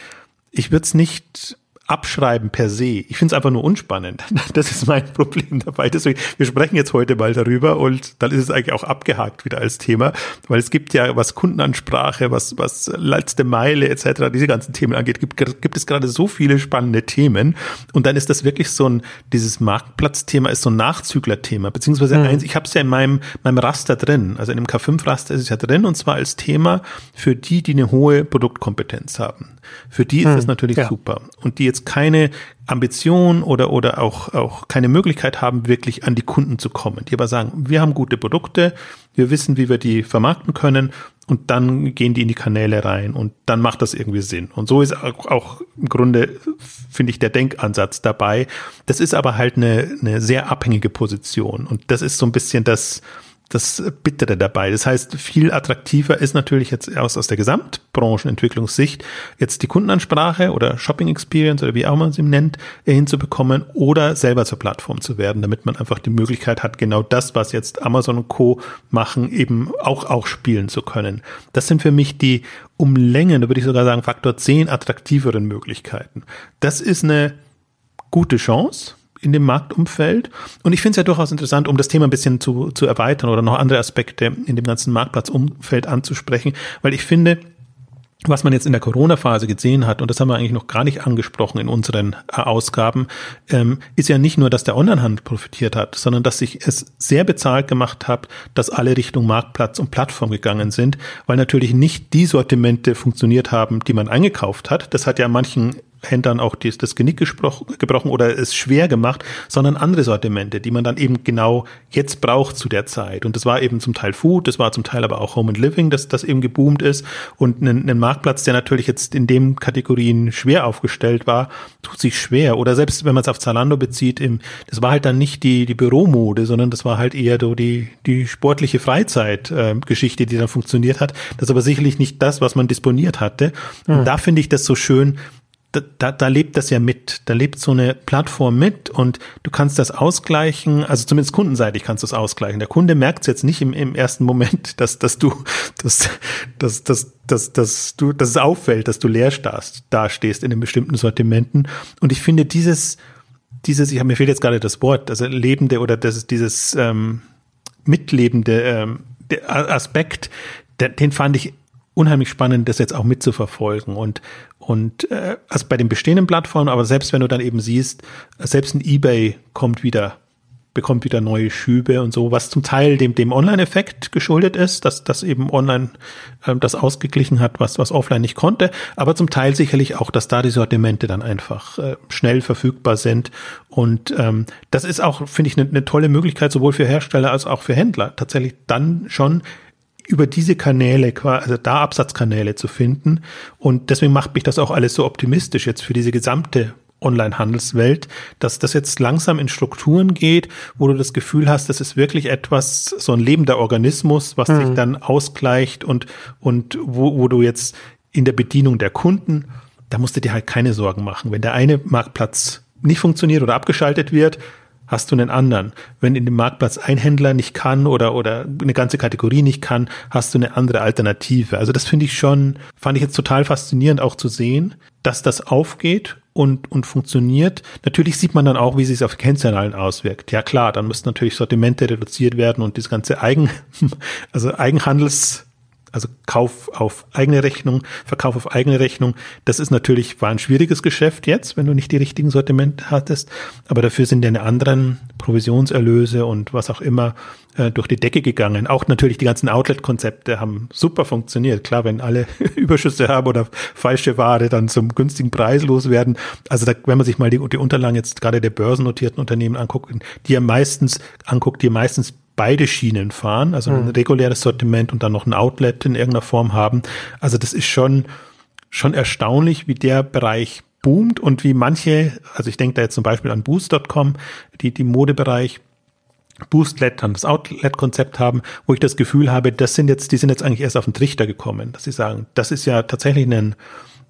ich würde es nicht abschreiben per se. Ich finde es einfach nur unspannend. Das ist mein Problem dabei. Deswegen, wir sprechen jetzt heute mal darüber und dann ist es eigentlich auch abgehakt wieder als Thema, weil es gibt ja, was Kundenansprache, was, was letzte Meile etc., diese ganzen Themen angeht, gibt, gibt es gerade so viele spannende Themen und dann ist das wirklich so ein, dieses Marktplatzthema ist so ein Nachzüglerthema, beziehungsweise mhm. eins, ich habe es ja in meinem, meinem Raster drin, also in dem K5-Raster ist es ja drin und zwar als Thema für die, die eine hohe Produktkompetenz haben. Für die ist mhm. das natürlich ja. super. Und die jetzt jetzt keine Ambition oder, oder auch, auch keine Möglichkeit haben, wirklich an die Kunden zu kommen. Die aber sagen, wir haben gute Produkte, wir wissen, wie wir die vermarkten können und dann gehen die in die Kanäle rein und dann macht das irgendwie Sinn. Und so ist auch, auch im Grunde, finde ich, der Denkansatz dabei. Das ist aber halt eine, eine sehr abhängige Position und das ist so ein bisschen das, das Bittere dabei. Das heißt, viel attraktiver ist natürlich jetzt aus, aus der Gesamtbranchenentwicklungssicht jetzt die Kundenansprache oder Shopping Experience oder wie auch man es nennt, hinzubekommen oder selber zur Plattform zu werden, damit man einfach die Möglichkeit hat, genau das, was jetzt Amazon und Co. machen, eben auch, auch spielen zu können. Das sind für mich die um Längen, da würde ich sogar sagen, Faktor 10 attraktiveren Möglichkeiten. Das ist eine gute Chance in dem Marktumfeld. Und ich finde es ja durchaus interessant, um das Thema ein bisschen zu, zu erweitern oder noch andere Aspekte in dem ganzen Marktplatzumfeld anzusprechen, weil ich finde, was man jetzt in der Corona-Phase gesehen hat, und das haben wir eigentlich noch gar nicht angesprochen in unseren äh, Ausgaben, ähm, ist ja nicht nur, dass der Onlinehandel profitiert hat, sondern dass sich es sehr bezahlt gemacht hat, dass alle Richtung Marktplatz und Plattform gegangen sind, weil natürlich nicht die Sortimente funktioniert haben, die man eingekauft hat. Das hat ja manchen Händlern auch das, das Genick gebrochen oder es schwer gemacht, sondern andere Sortimente, die man dann eben genau jetzt braucht zu der Zeit. Und das war eben zum Teil Food, das war zum Teil aber auch Home and Living, dass das eben geboomt ist. Und ein, ein Marktplatz, der natürlich jetzt in den Kategorien schwer aufgestellt war, tut sich schwer. Oder selbst wenn man es auf Zalando bezieht, im, das war halt dann nicht die, die Büromode, sondern das war halt eher so die, die sportliche Freizeitgeschichte, äh, die dann funktioniert hat. Das ist aber sicherlich nicht das, was man disponiert hatte. Und hm. da finde ich das so schön, da, da, da lebt das ja mit. Da lebt so eine Plattform mit und du kannst das ausgleichen, also zumindest kundenseitig kannst du es ausgleichen. Der Kunde merkt es jetzt nicht im, im ersten Moment, dass, dass du, dass, dass, dass, dass, dass du, dass es auffällt, dass du leer stehst, da stehst in den bestimmten Sortimenten. Und ich finde dieses, dieses, ich habe mir fehlt jetzt gerade das Wort, also lebende oder das ist dieses ähm, mitlebende ähm, Aspekt, den fand ich unheimlich spannend, das jetzt auch mitzuverfolgen und und äh, also bei den bestehenden Plattformen, aber selbst wenn du dann eben siehst, selbst ein eBay kommt wieder bekommt wieder neue Schübe und so, was zum Teil dem, dem Online-Effekt geschuldet ist, dass das eben online äh, das ausgeglichen hat, was, was offline nicht konnte, aber zum Teil sicherlich auch, dass da die Sortimente dann einfach äh, schnell verfügbar sind. Und ähm, das ist auch, finde ich, eine ne tolle Möglichkeit, sowohl für Hersteller als auch für Händler, tatsächlich dann schon über diese Kanäle, also da Absatzkanäle zu finden. Und deswegen macht mich das auch alles so optimistisch jetzt für diese gesamte Online-Handelswelt, dass das jetzt langsam in Strukturen geht, wo du das Gefühl hast, das ist wirklich etwas, so ein lebender Organismus, was mhm. sich dann ausgleicht und, und wo, wo du jetzt in der Bedienung der Kunden, da musst du dir halt keine Sorgen machen. Wenn der eine Marktplatz nicht funktioniert oder abgeschaltet wird, hast du einen anderen. Wenn in dem Marktplatz ein Händler nicht kann oder, oder eine ganze Kategorie nicht kann, hast du eine andere Alternative. Also das finde ich schon, fand ich jetzt total faszinierend auch zu sehen, dass das aufgeht und, und funktioniert. Natürlich sieht man dann auch, wie sich es auf Kennzahlen auswirkt. Ja klar, dann müssen natürlich Sortimente reduziert werden und das ganze Eigen, also Eigenhandels, also Kauf auf eigene Rechnung, Verkauf auf eigene Rechnung, das ist natürlich, war ein schwieriges Geschäft jetzt, wenn du nicht die richtigen Sortimente hattest, aber dafür sind deine anderen Provisionserlöse und was auch immer äh, durch die Decke gegangen. Auch natürlich die ganzen Outlet-Konzepte haben super funktioniert. Klar, wenn alle Überschüsse haben oder falsche Ware dann zum günstigen Preis loswerden. Also da, wenn man sich mal die, die Unterlagen jetzt gerade der börsennotierten Unternehmen anguckt, die ja meistens anguckt, die meistens beide Schienen fahren, also ein hm. reguläres Sortiment und dann noch ein Outlet in irgendeiner Form haben. Also das ist schon, schon erstaunlich, wie der Bereich boomt und wie manche, also ich denke da jetzt zum Beispiel an Boost.com, die, die Modebereich Boostlet, dann das Outlet-Konzept haben, wo ich das Gefühl habe, das sind jetzt, die sind jetzt eigentlich erst auf den Trichter gekommen, dass sie sagen, das ist ja tatsächlich ein,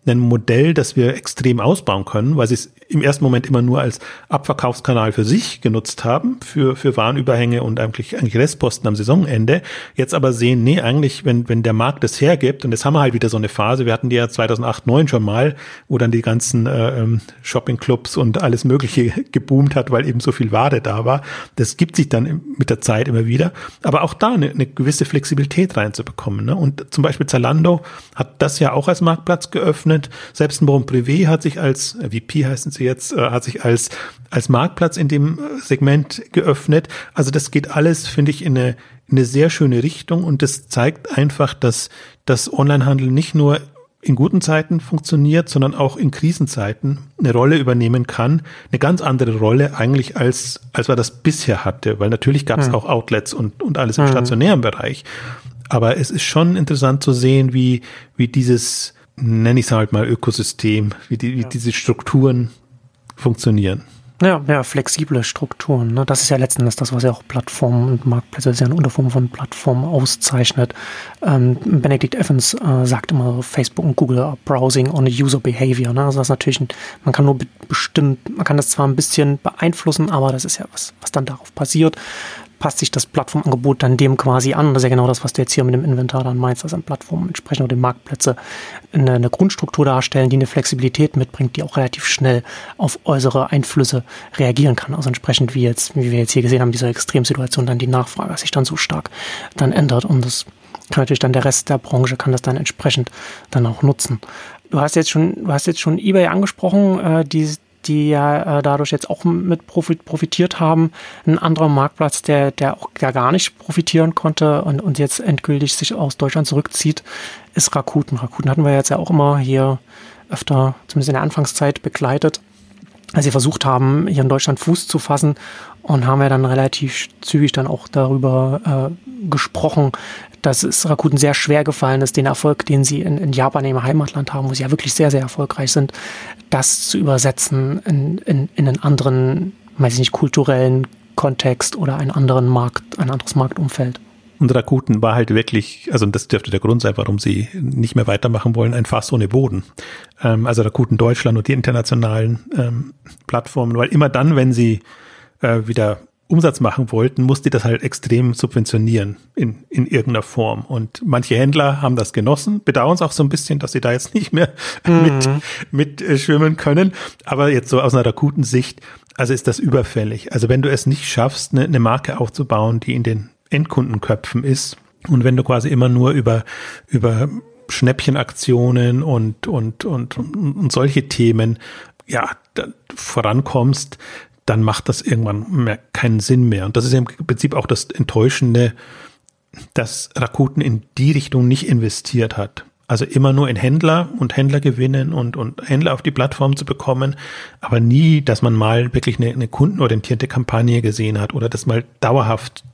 ein Modell, das wir extrem ausbauen können, weil sie es im ersten Moment immer nur als Abverkaufskanal für sich genutzt haben, für, für Warenüberhänge und eigentlich, eigentlich Restposten am Saisonende. Jetzt aber sehen, nee, eigentlich, wenn, wenn der Markt es hergibt, und jetzt haben wir halt wieder so eine Phase, wir hatten die ja 2008, 2009 schon mal, wo dann die ganzen äh, ähm, Shoppingclubs und alles Mögliche geboomt hat, weil eben so viel Ware da war. Das gibt sich dann mit der Zeit immer wieder. Aber auch da eine, eine gewisse Flexibilität reinzubekommen. Ne? Und zum Beispiel Zalando hat das ja auch als Marktplatz geöffnet ein Bon Privé hat sich als, äh, VP heißen sie jetzt, äh, hat sich als, als Marktplatz in dem äh, Segment geöffnet. Also das geht alles, finde ich, in eine, in eine sehr schöne Richtung und das zeigt einfach, dass das Onlinehandel nicht nur in guten Zeiten funktioniert, sondern auch in Krisenzeiten eine Rolle übernehmen kann, eine ganz andere Rolle eigentlich als als wir das bisher hatte, weil natürlich gab es hm. auch Outlets und und alles im hm. stationären Bereich, aber es ist schon interessant zu sehen, wie wie dieses nenne ich es halt mal Ökosystem, wie, die, wie ja. diese Strukturen funktionieren. Ja, ja, flexible Strukturen. Ne? Das ist ja letzten Endes das, was ja auch Plattformen und Marktplätze, das ist ja eine Unterform von Plattformen auszeichnet. Ähm, Benedict Evans äh, sagt immer, Facebook und Google are browsing on user behavior. Ne? Also das ist natürlich, ein, man kann nur bestimmt, man kann das zwar ein bisschen beeinflussen, aber das ist ja was, was dann darauf passiert passt sich das Plattformangebot dann dem quasi an. Das ist ja genau das, was du jetzt hier mit dem Inventar dann meinst, dass an Plattformen entsprechend auch die Marktplätze eine, eine, Grundstruktur darstellen, die eine Flexibilität mitbringt, die auch relativ schnell auf äußere Einflüsse reagieren kann. Also entsprechend wie jetzt, wie wir jetzt hier gesehen haben, diese Extremsituation, dann die Nachfrage sich dann so stark dann ändert und das kann natürlich dann der Rest der Branche kann das dann entsprechend dann auch nutzen. Du hast jetzt schon, du hast jetzt schon eBay angesprochen, äh, die die ja äh, dadurch jetzt auch mit profitiert haben. Ein anderer Marktplatz, der, der auch der gar nicht profitieren konnte und, und jetzt endgültig sich aus Deutschland zurückzieht, ist Rakuten. Rakuten hatten wir jetzt ja auch immer hier öfter, zumindest in der Anfangszeit, begleitet, als sie versucht haben, hier in Deutschland Fuß zu fassen und haben ja dann relativ zügig dann auch darüber äh, gesprochen, dass es Rakuten sehr schwer gefallen ist, den Erfolg, den sie in, in Japan, im Heimatland haben, wo sie ja wirklich sehr, sehr erfolgreich sind, das zu übersetzen in, in, in einen anderen, weiß ich nicht, kulturellen Kontext oder einen anderen Markt, ein anderes Marktumfeld. Und Rakuten war halt wirklich, also das dürfte der Grund sein, warum sie nicht mehr weitermachen wollen, ein Fass ohne Boden. Ähm, also Rakuten Deutschland und die internationalen ähm, Plattformen, weil immer dann, wenn sie äh, wieder Umsatz machen wollten, musste das halt extrem subventionieren in, in irgendeiner Form. Und manche Händler haben das genossen, bedauern es auch so ein bisschen, dass sie da jetzt nicht mehr mhm. mit, mit äh, schwimmen können. Aber jetzt so aus einer akuten Sicht, also ist das überfällig. Also wenn du es nicht schaffst, eine, eine Marke aufzubauen, die in den Endkundenköpfen ist, und wenn du quasi immer nur über, über Schnäppchenaktionen und, und, und, und solche Themen ja, vorankommst, dann macht das irgendwann mehr keinen Sinn mehr. Und das ist im Prinzip auch das Enttäuschende, dass Rakuten in die Richtung nicht investiert hat. Also immer nur in Händler und Händler gewinnen und, und Händler auf die Plattform zu bekommen, aber nie, dass man mal wirklich eine, eine kundenorientierte Kampagne gesehen hat oder das mal dauerhaft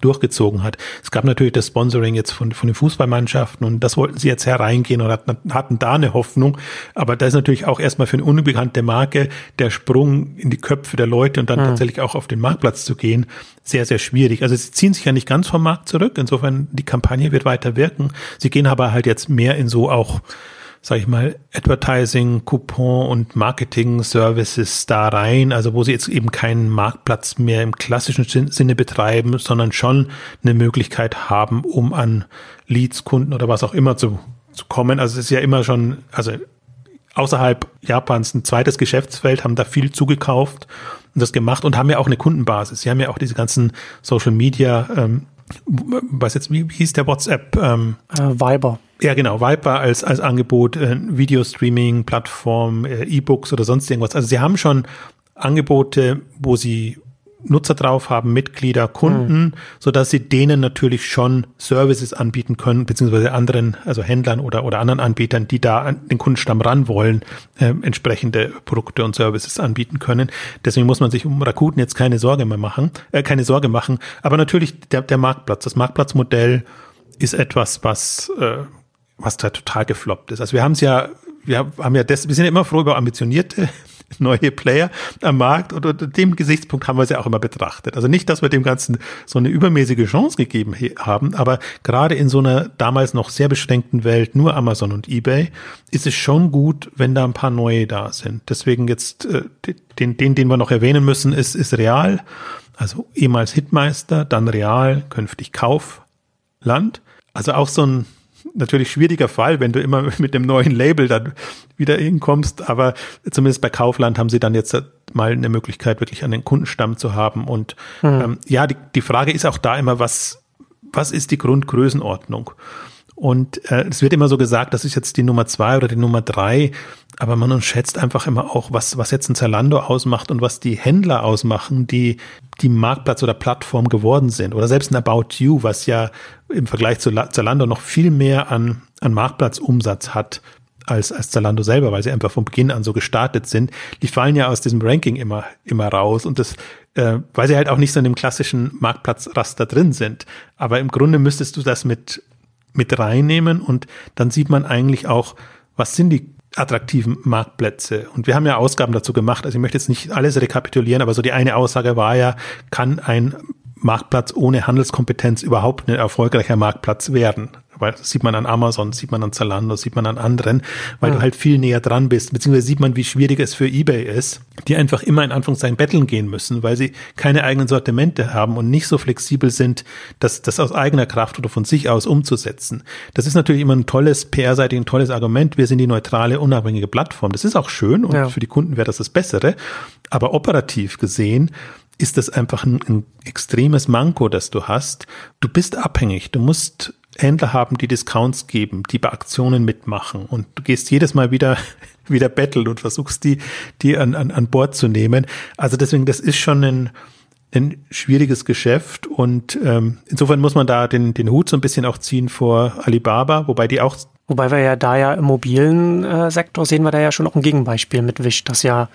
durchgezogen hat. Es gab natürlich das Sponsoring jetzt von, von den Fußballmannschaften und das wollten sie jetzt hereingehen und hatten, hatten da eine Hoffnung. Aber da ist natürlich auch erstmal für eine unbekannte Marke der Sprung in die Köpfe der Leute und dann mhm. tatsächlich auch auf den Marktplatz zu gehen, sehr, sehr schwierig. Also sie ziehen sich ja nicht ganz vom Markt zurück. Insofern die Kampagne wird weiter wirken. Sie gehen aber halt jetzt mehr in so auch sage ich mal, Advertising, Coupon und Marketing-Services da rein, also wo sie jetzt eben keinen Marktplatz mehr im klassischen Sinne betreiben, sondern schon eine Möglichkeit haben, um an Leads, Kunden oder was auch immer zu, zu kommen. Also es ist ja immer schon, also außerhalb Japans ein zweites Geschäftsfeld, haben da viel zugekauft und das gemacht und haben ja auch eine Kundenbasis. Sie haben ja auch diese ganzen Social Media, ähm, was jetzt, wie, hieß der WhatsApp? Ähm, äh, Viber. Ja, genau, Viper als, als Angebot, äh, Videostreaming, Plattform, äh, E-Books oder sonst irgendwas. Also sie haben schon Angebote, wo sie Nutzer drauf haben, Mitglieder, Kunden, mhm. so dass sie denen natürlich schon Services anbieten können, beziehungsweise anderen, also Händlern oder, oder anderen Anbietern, die da an den Kundenstamm ran wollen, äh, entsprechende Produkte und Services anbieten können. Deswegen muss man sich um Rakuten jetzt keine Sorge mehr machen, äh, keine Sorge machen. Aber natürlich der, der Marktplatz, das Marktplatzmodell ist etwas, was äh, was da total gefloppt ist. Also wir haben es ja, wir haben ja das, wir sind ja immer froh über ambitionierte neue Player am Markt und unter dem Gesichtspunkt haben wir es ja auch immer betrachtet. Also nicht, dass wir dem Ganzen so eine übermäßige Chance gegeben haben, aber gerade in so einer damals noch sehr beschränkten Welt, nur Amazon und eBay, ist es schon gut, wenn da ein paar neue da sind. Deswegen jetzt äh, den, den, den wir noch erwähnen müssen, ist, ist Real, also ehemals Hitmeister, dann Real, künftig Kaufland. Also auch so ein natürlich schwieriger Fall, wenn du immer mit dem neuen Label dann wieder hinkommst, aber zumindest bei Kaufland haben sie dann jetzt mal eine Möglichkeit, wirklich an den Kundenstamm zu haben. Und mhm. ähm, ja, die, die Frage ist auch da immer, was, was ist die Grundgrößenordnung? Und äh, es wird immer so gesagt, das ist jetzt die Nummer zwei oder die Nummer drei, aber man schätzt einfach immer auch, was, was jetzt ein Zalando ausmacht und was die Händler ausmachen, die die Marktplatz oder Plattform geworden sind. Oder selbst ein About You, was ja im Vergleich zu Zalando noch viel mehr an, an Marktplatzumsatz hat als, als Zalando selber, weil sie einfach von Beginn an so gestartet sind. Die fallen ja aus diesem Ranking immer, immer raus und das, äh, weil sie halt auch nicht so in dem klassischen Marktplatzraster drin sind. Aber im Grunde müsstest du das mit, mit reinnehmen und dann sieht man eigentlich auch, was sind die attraktiven Marktplätze. Und wir haben ja Ausgaben dazu gemacht. Also ich möchte jetzt nicht alles rekapitulieren, aber so die eine Aussage war ja, kann ein Marktplatz ohne Handelskompetenz überhaupt ein erfolgreicher Marktplatz werden? Weil das sieht man an Amazon, sieht man an Zalando, sieht man an anderen, weil mhm. du halt viel näher dran bist, beziehungsweise sieht man, wie schwierig es für eBay ist, die einfach immer in Anführungszeichen betteln gehen müssen, weil sie keine eigenen Sortimente haben und nicht so flexibel sind, das, das aus eigener Kraft oder von sich aus umzusetzen. Das ist natürlich immer ein tolles, PR-seitig ein tolles Argument. Wir sind die neutrale, unabhängige Plattform. Das ist auch schön und ja. für die Kunden wäre das das Bessere. Aber operativ gesehen, ist das einfach ein, ein, extremes Manko, das du hast. Du bist abhängig. Du musst Händler haben, die Discounts geben, die bei Aktionen mitmachen und du gehst jedes Mal wieder wieder betteln und versuchst die die an, an, an Bord zu nehmen. Also deswegen, das ist schon ein ein schwieriges Geschäft und ähm, insofern muss man da den, den Hut so ein bisschen auch ziehen vor Alibaba, wobei die auch Wobei wir ja da ja im mobilen äh, Sektor sehen wir da ja schon auch ein Gegenbeispiel mit Wish, das ja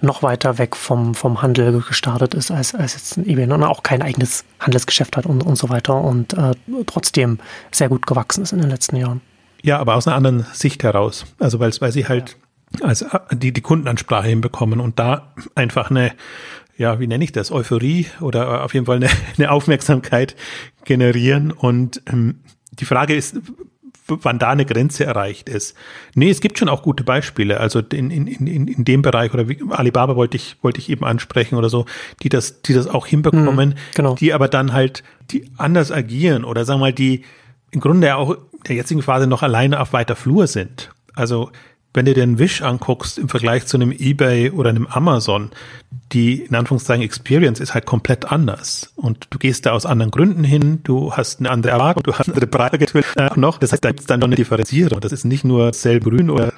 noch weiter weg vom, vom Handel gestartet ist als, als jetzt ein eBay und auch kein eigenes Handelsgeschäft hat und, und so weiter und äh, trotzdem sehr gut gewachsen ist in den letzten Jahren. Ja, aber aus einer anderen Sicht heraus. Also weil, weil sie halt ja. als die, die Kundenansprache hinbekommen und da einfach eine ja, wie nenne ich das, Euphorie oder auf jeden Fall eine, eine Aufmerksamkeit generieren. Und ähm, die Frage ist, wann da eine Grenze erreicht ist. Nee, es gibt schon auch gute Beispiele. Also in, in, in, in dem Bereich oder wie Alibaba wollte ich, wollte ich eben ansprechen oder so, die das, die das auch hinbekommen, mhm, genau. die aber dann halt, die anders agieren oder sagen wir mal, die im Grunde auch in der jetzigen Phase noch alleine auf weiter Flur sind. Also wenn du dir einen Wish anguckst im Vergleich zu einem eBay oder einem Amazon, die in Anführungszeichen Experience ist halt komplett anders. Und du gehst da aus anderen Gründen hin, du hast eine andere Erwartung, du hast andere Preise äh, noch. Das heißt, da gibt es dann noch eine Differenzierung. Das ist nicht nur Grün oder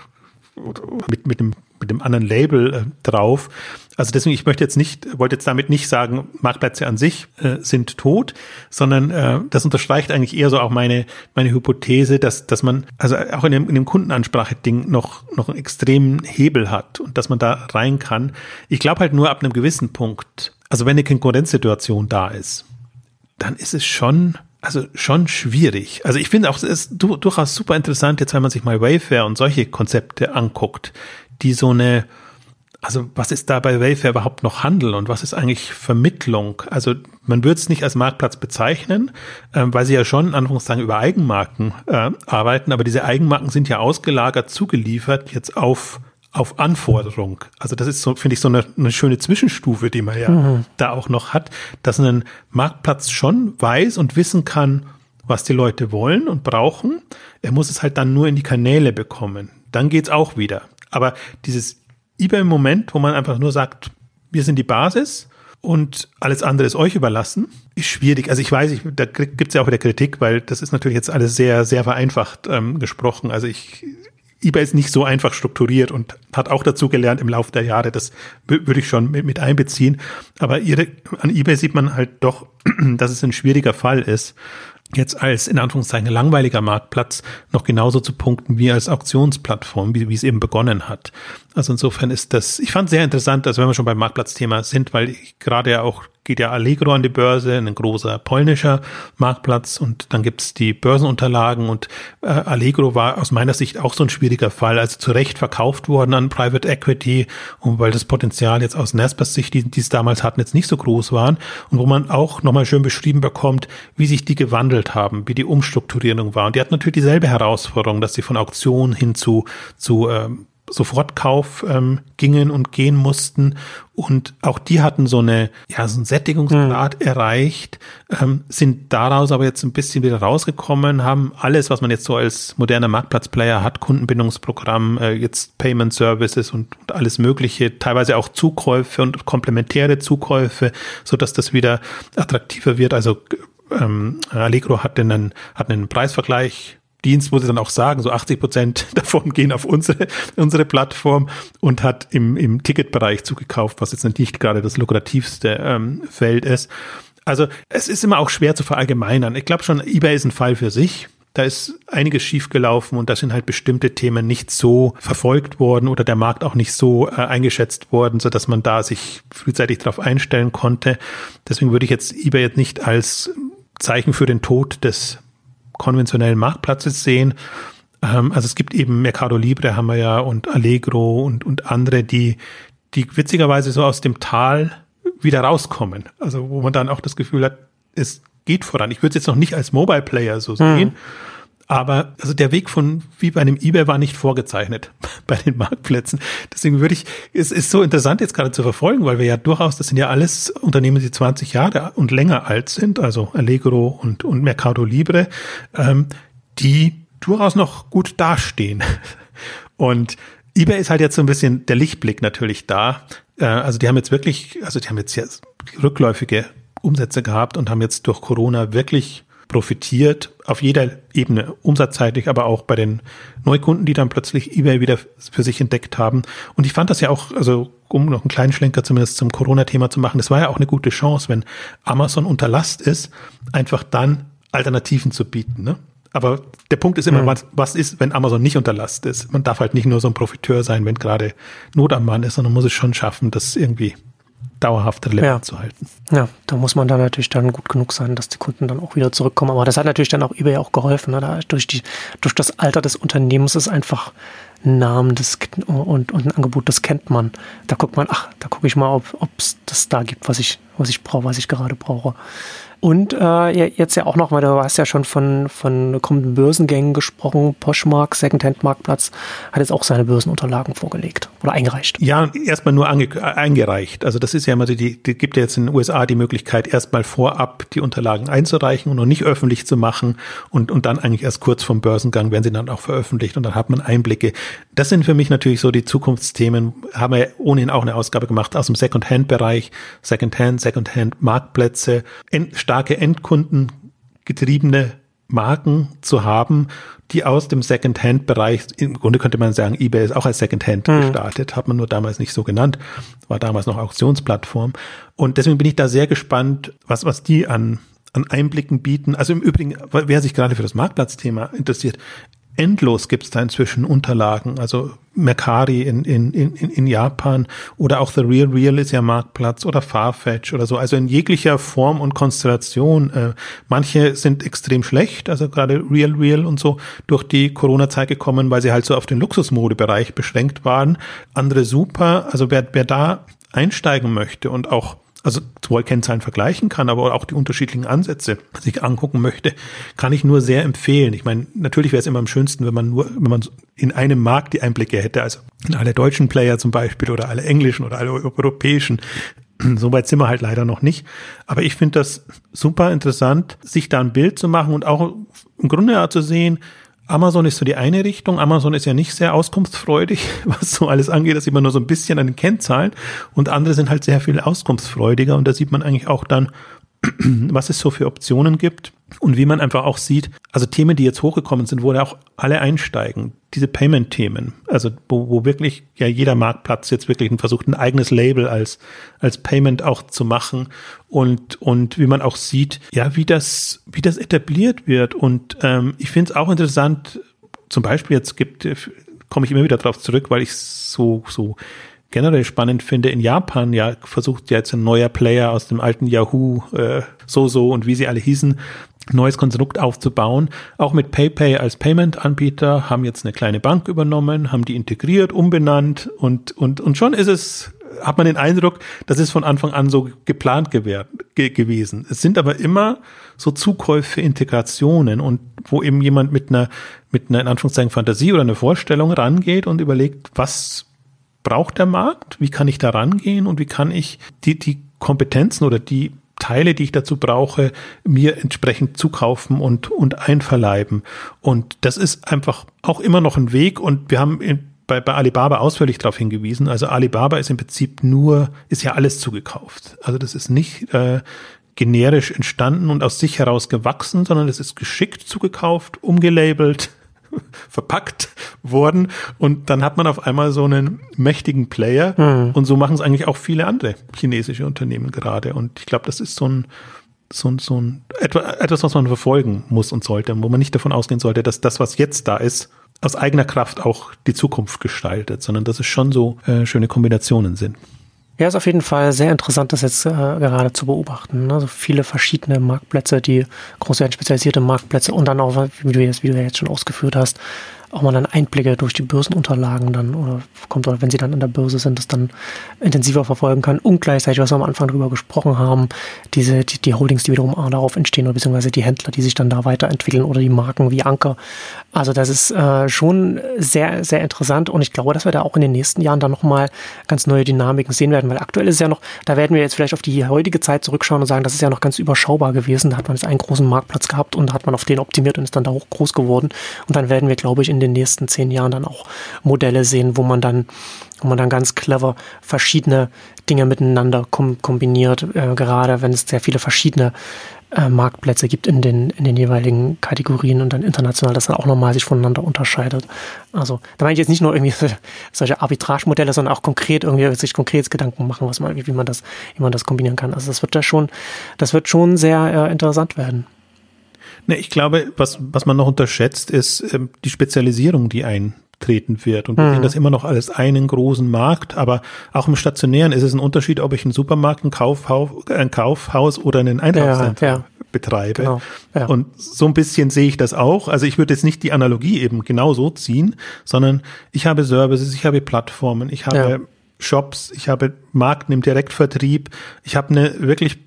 mit, mit, dem, mit dem anderen Label äh, drauf. Also deswegen, ich möchte jetzt nicht, wollte jetzt damit nicht sagen, Marktplätze an sich äh, sind tot, sondern äh, das unterstreicht eigentlich eher so auch meine, meine Hypothese, dass, dass man also auch in dem, in dem Kundenansprache-Ding noch, noch einen extremen Hebel hat und dass man da rein kann. Ich glaube halt nur ab einem gewissen Punkt, also wenn eine Konkurrenzsituation da ist, dann ist es schon also schon schwierig. Also ich finde auch, es ist durchaus super interessant, jetzt wenn man sich mal Wayfair und solche Konzepte anguckt, die so eine, also was ist da bei Wayfair überhaupt noch Handel und was ist eigentlich Vermittlung? Also man würde es nicht als Marktplatz bezeichnen, äh, weil sie ja schon Anführungszeichen über Eigenmarken äh, arbeiten, aber diese Eigenmarken sind ja ausgelagert, zugeliefert jetzt auf auf Anforderung. Also das ist so, finde ich, so eine, eine, schöne Zwischenstufe, die man ja mhm. da auch noch hat, dass ein Marktplatz schon weiß und wissen kann, was die Leute wollen und brauchen. Er muss es halt dann nur in die Kanäle bekommen. Dann geht's auch wieder. Aber dieses eBay-Moment, wo man einfach nur sagt, wir sind die Basis und alles andere ist euch überlassen, ist schwierig. Also ich weiß, ich, da gibt's ja auch wieder Kritik, weil das ist natürlich jetzt alles sehr, sehr vereinfacht ähm, gesprochen. Also ich eBay ist nicht so einfach strukturiert und hat auch dazu gelernt im Laufe der Jahre. Das würde ich schon mit, mit einbeziehen. Aber ihre, an eBay sieht man halt doch, dass es ein schwieriger Fall ist jetzt als in Anführungszeichen langweiliger Marktplatz noch genauso zu punkten wie als Auktionsplattform, wie, wie es eben begonnen hat. Also insofern ist das, ich fand sehr interessant, also wenn wir schon beim Marktplatzthema sind, weil gerade ja auch geht ja Allegro an die Börse, ein großer polnischer Marktplatz und dann gibt's die Börsenunterlagen und äh, Allegro war aus meiner Sicht auch so ein schwieriger Fall, also zu Recht verkauft worden an Private Equity und weil das Potenzial jetzt aus Naspers Sicht, die, die es damals hatten, jetzt nicht so groß waren und wo man auch nochmal schön beschrieben bekommt, wie sich die gewandelt haben, wie die Umstrukturierung war. Und die hat natürlich dieselbe Herausforderung, dass sie von Auktion hin zu, zu ähm, Sofortkauf ähm, gingen und gehen mussten. Und auch die hatten so eine, ja, so einen Sättigungsgrad mhm. erreicht, ähm, sind daraus aber jetzt ein bisschen wieder rausgekommen, haben alles, was man jetzt so als moderner Marktplatzplayer hat, Kundenbindungsprogramm, äh, jetzt Payment Services und, und alles Mögliche, teilweise auch Zukäufe und komplementäre Zukäufe, so dass das wieder attraktiver wird. Also ähm, Allegro hat einen, hat einen Preisvergleich Dienst, muss ich dann auch sagen, so 80 Prozent davon gehen auf unsere, unsere Plattform und hat im, im Ticketbereich zugekauft, was jetzt nicht gerade das lukrativste ähm, Feld ist. Also es ist immer auch schwer zu verallgemeinern. Ich glaube schon, eBay ist ein Fall für sich. Da ist einiges schiefgelaufen und da sind halt bestimmte Themen nicht so verfolgt worden oder der Markt auch nicht so äh, eingeschätzt worden, so dass man da sich frühzeitig darauf einstellen konnte. Deswegen würde ich jetzt eBay jetzt nicht als Zeichen für den Tod des konventionellen Marktplatzes sehen. Ähm, also es gibt eben Mercado Libre haben wir ja und Allegro und, und andere, die, die witzigerweise so aus dem Tal wieder rauskommen. Also wo man dann auch das Gefühl hat, es geht voran. Ich würde es jetzt noch nicht als Mobile Player so sehen. Hm. Aber also der Weg von wie bei einem eBay war nicht vorgezeichnet bei den Marktplätzen. Deswegen würde ich, es ist so interessant jetzt gerade zu verfolgen, weil wir ja durchaus, das sind ja alles Unternehmen, die 20 Jahre und länger alt sind, also Allegro und, und Mercado Libre, ähm, die durchaus noch gut dastehen. Und eBay ist halt jetzt so ein bisschen der Lichtblick natürlich da. Äh, also die haben jetzt wirklich, also die haben jetzt, jetzt rückläufige Umsätze gehabt und haben jetzt durch Corona wirklich profitiert auf jeder Ebene, umsatzseitig, aber auch bei den Neukunden, die dann plötzlich eBay wieder für sich entdeckt haben. Und ich fand das ja auch, also um noch einen kleinen Schlenker zumindest zum Corona-Thema zu machen, das war ja auch eine gute Chance, wenn Amazon unter Last ist, einfach dann Alternativen zu bieten. Ne? Aber der Punkt ist immer, mhm. was, was ist, wenn Amazon nicht unter Last ist? Man darf halt nicht nur so ein Profiteur sein, wenn gerade Not am Mann ist, sondern muss es schon schaffen, das irgendwie dauerhaft relevant ja. zu halten. Ja, da muss man dann natürlich dann gut genug sein, dass die Kunden dann auch wieder zurückkommen. Aber das hat natürlich dann auch eBay auch geholfen. Ne? Da durch, die, durch das Alter des Unternehmens ist einfach Namen das, und, und ein Angebot, das kennt man. Da guckt man, ach, da gucke ich mal, ob es das da gibt, was ich, was ich brauche, was ich gerade brauche. Und äh, jetzt ja auch noch, weil du hast ja schon von, von kommenden Börsengängen gesprochen. Poshmark, Secondhand-Marktplatz, hat jetzt auch seine Börsenunterlagen vorgelegt oder eingereicht. Ja, erstmal nur ange, eingereicht. Also das ist ja immer so, die, die gibt ja jetzt in den USA die Möglichkeit, erstmal vorab die Unterlagen einzureichen und noch nicht öffentlich zu machen und, und dann eigentlich erst kurz vom Börsengang werden sie dann auch veröffentlicht und dann hat man Einblicke. Das sind für mich natürlich so die Zukunftsthemen, haben wir ohnehin auch eine Ausgabe gemacht aus dem Secondhand-Bereich, Secondhand, Secondhand-Marktplätze, starke Endkunden getriebene Marken zu haben, die aus dem Second-Hand-Bereich, im Grunde könnte man sagen, eBay ist auch als Second-Hand mhm. gestartet, hat man nur damals nicht so genannt, war damals noch Auktionsplattform. Und deswegen bin ich da sehr gespannt, was, was die an, an Einblicken bieten. Also im Übrigen, wer sich gerade für das Marktplatzthema interessiert, endlos gibt es da inzwischen Unterlagen, also Mercari in, in, in, in Japan oder auch The Real Real ist ja Marktplatz oder Farfetch oder so, also in jeglicher Form und Konstellation. Äh, manche sind extrem schlecht, also gerade Real Real und so durch die Corona-Zeit gekommen, weil sie halt so auf den Luxusmodebereich beschränkt waren. Andere super, also wer, wer da einsteigen möchte und auch also sowohl Kennzahlen vergleichen kann, aber auch die unterschiedlichen Ansätze sich angucken möchte, kann ich nur sehr empfehlen. Ich meine, natürlich wäre es immer am schönsten, wenn man nur, wenn man in einem Markt die Einblicke hätte, also in alle deutschen Player zum Beispiel oder alle englischen oder alle europäischen. Soweit sind wir halt leider noch nicht. Aber ich finde das super interessant, sich da ein Bild zu machen und auch im Grunde ja zu sehen, Amazon ist so die eine Richtung. Amazon ist ja nicht sehr auskunftsfreudig, was so alles angeht. Das sieht man nur so ein bisschen an den Kennzahlen. Und andere sind halt sehr viel auskunftsfreudiger. Und da sieht man eigentlich auch dann, was es so für Optionen gibt und wie man einfach auch sieht, also Themen, die jetzt hochgekommen sind, wo auch alle einsteigen, diese Payment-Themen, also wo, wo wirklich ja jeder Marktplatz jetzt wirklich versucht, ein eigenes Label als, als Payment auch zu machen und, und wie man auch sieht, ja, wie das, wie das etabliert wird. Und ähm, ich finde es auch interessant, zum Beispiel jetzt gibt, komme ich immer wieder drauf zurück, weil ich so, so generell spannend finde, in Japan ja versucht jetzt ein neuer Player aus dem alten Yahoo, äh, so so und wie sie alle hießen, neues Konstrukt aufzubauen. Auch mit PayPay als Payment-Anbieter haben jetzt eine kleine Bank übernommen, haben die integriert, umbenannt und, und, und schon ist es, hat man den Eindruck, das ist von Anfang an so geplant gewährt, ge gewesen. Es sind aber immer so Zukäufe, Integrationen und wo eben jemand mit einer, mit einer in Anführungszeichen Fantasie oder einer Vorstellung rangeht und überlegt, was braucht der Markt? Wie kann ich da rangehen und wie kann ich die, die Kompetenzen oder die Teile, die ich dazu brauche, mir entsprechend zukaufen und, und einverleiben. Und das ist einfach auch immer noch ein Weg und wir haben in, bei, bei Alibaba ausführlich darauf hingewiesen. Also Alibaba ist im Prinzip nur, ist ja alles zugekauft. Also das ist nicht äh, generisch entstanden und aus sich heraus gewachsen, sondern es ist geschickt zugekauft, umgelabelt, verpackt worden und dann hat man auf einmal so einen mächtigen Player mhm. und so machen es eigentlich auch viele andere chinesische Unternehmen gerade und ich glaube, das ist so ein so ein, so ein etwas, was man verfolgen muss und sollte, wo man nicht davon ausgehen sollte, dass das, was jetzt da ist, aus eigener Kraft auch die Zukunft gestaltet, sondern dass es schon so äh, schöne Kombinationen sind. Ja, ist auf jeden Fall sehr interessant, das jetzt äh, gerade zu beobachten. Also viele verschiedene Marktplätze, die große spezialisierte Marktplätze und dann auch, wie du jetzt, wie du jetzt schon ausgeführt hast, auch mal dann Einblicke durch die Börsenunterlagen dann oder kommt oder wenn sie dann an der Börse sind, das dann intensiver verfolgen kann und gleichzeitig, was wir am Anfang darüber gesprochen haben, diese die, die Holdings, die wiederum darauf entstehen oder beziehungsweise die Händler, die sich dann da weiterentwickeln oder die Marken wie Anker. Also das ist äh, schon sehr sehr interessant und ich glaube, dass wir da auch in den nächsten Jahren dann noch mal ganz neue Dynamiken sehen werden, weil aktuell ist ja noch, da werden wir jetzt vielleicht auf die heutige Zeit zurückschauen und sagen, das ist ja noch ganz überschaubar gewesen. Da hat man jetzt einen großen Marktplatz gehabt und da hat man auf den optimiert und ist dann da hoch groß geworden und dann werden wir, glaube ich, in den nächsten zehn Jahren dann auch Modelle sehen, wo man dann, wo man dann ganz clever verschiedene Dinge miteinander kom kombiniert, äh, gerade wenn es sehr viele verschiedene äh, Marktplätze gibt in den, in den jeweiligen Kategorien und dann international das dann auch nochmal sich voneinander unterscheidet. Also da meine ich jetzt nicht nur irgendwie solche Arbitragemodelle, sondern auch konkret irgendwie sich konkret Gedanken machen, was man, wie man das, wie man das kombinieren kann. Also das wird da schon, das wird schon sehr äh, interessant werden. Ne, ich glaube, was, was man noch unterschätzt, ist ähm, die Spezialisierung, die eintreten wird. Und wir mhm. sehen das immer noch als einen großen Markt, aber auch im Stationären ist es ein Unterschied, ob ich einen Supermarkt, ein Kaufhaus, ein Kaufhaus oder einen Einkaufszentrum ja, ja. betreibe. Genau. Ja. Und so ein bisschen sehe ich das auch. Also ich würde jetzt nicht die Analogie eben genau so ziehen, sondern ich habe Services, ich habe Plattformen, ich habe. Shops, ich habe Marken im Direktvertrieb, ich habe eine wirklich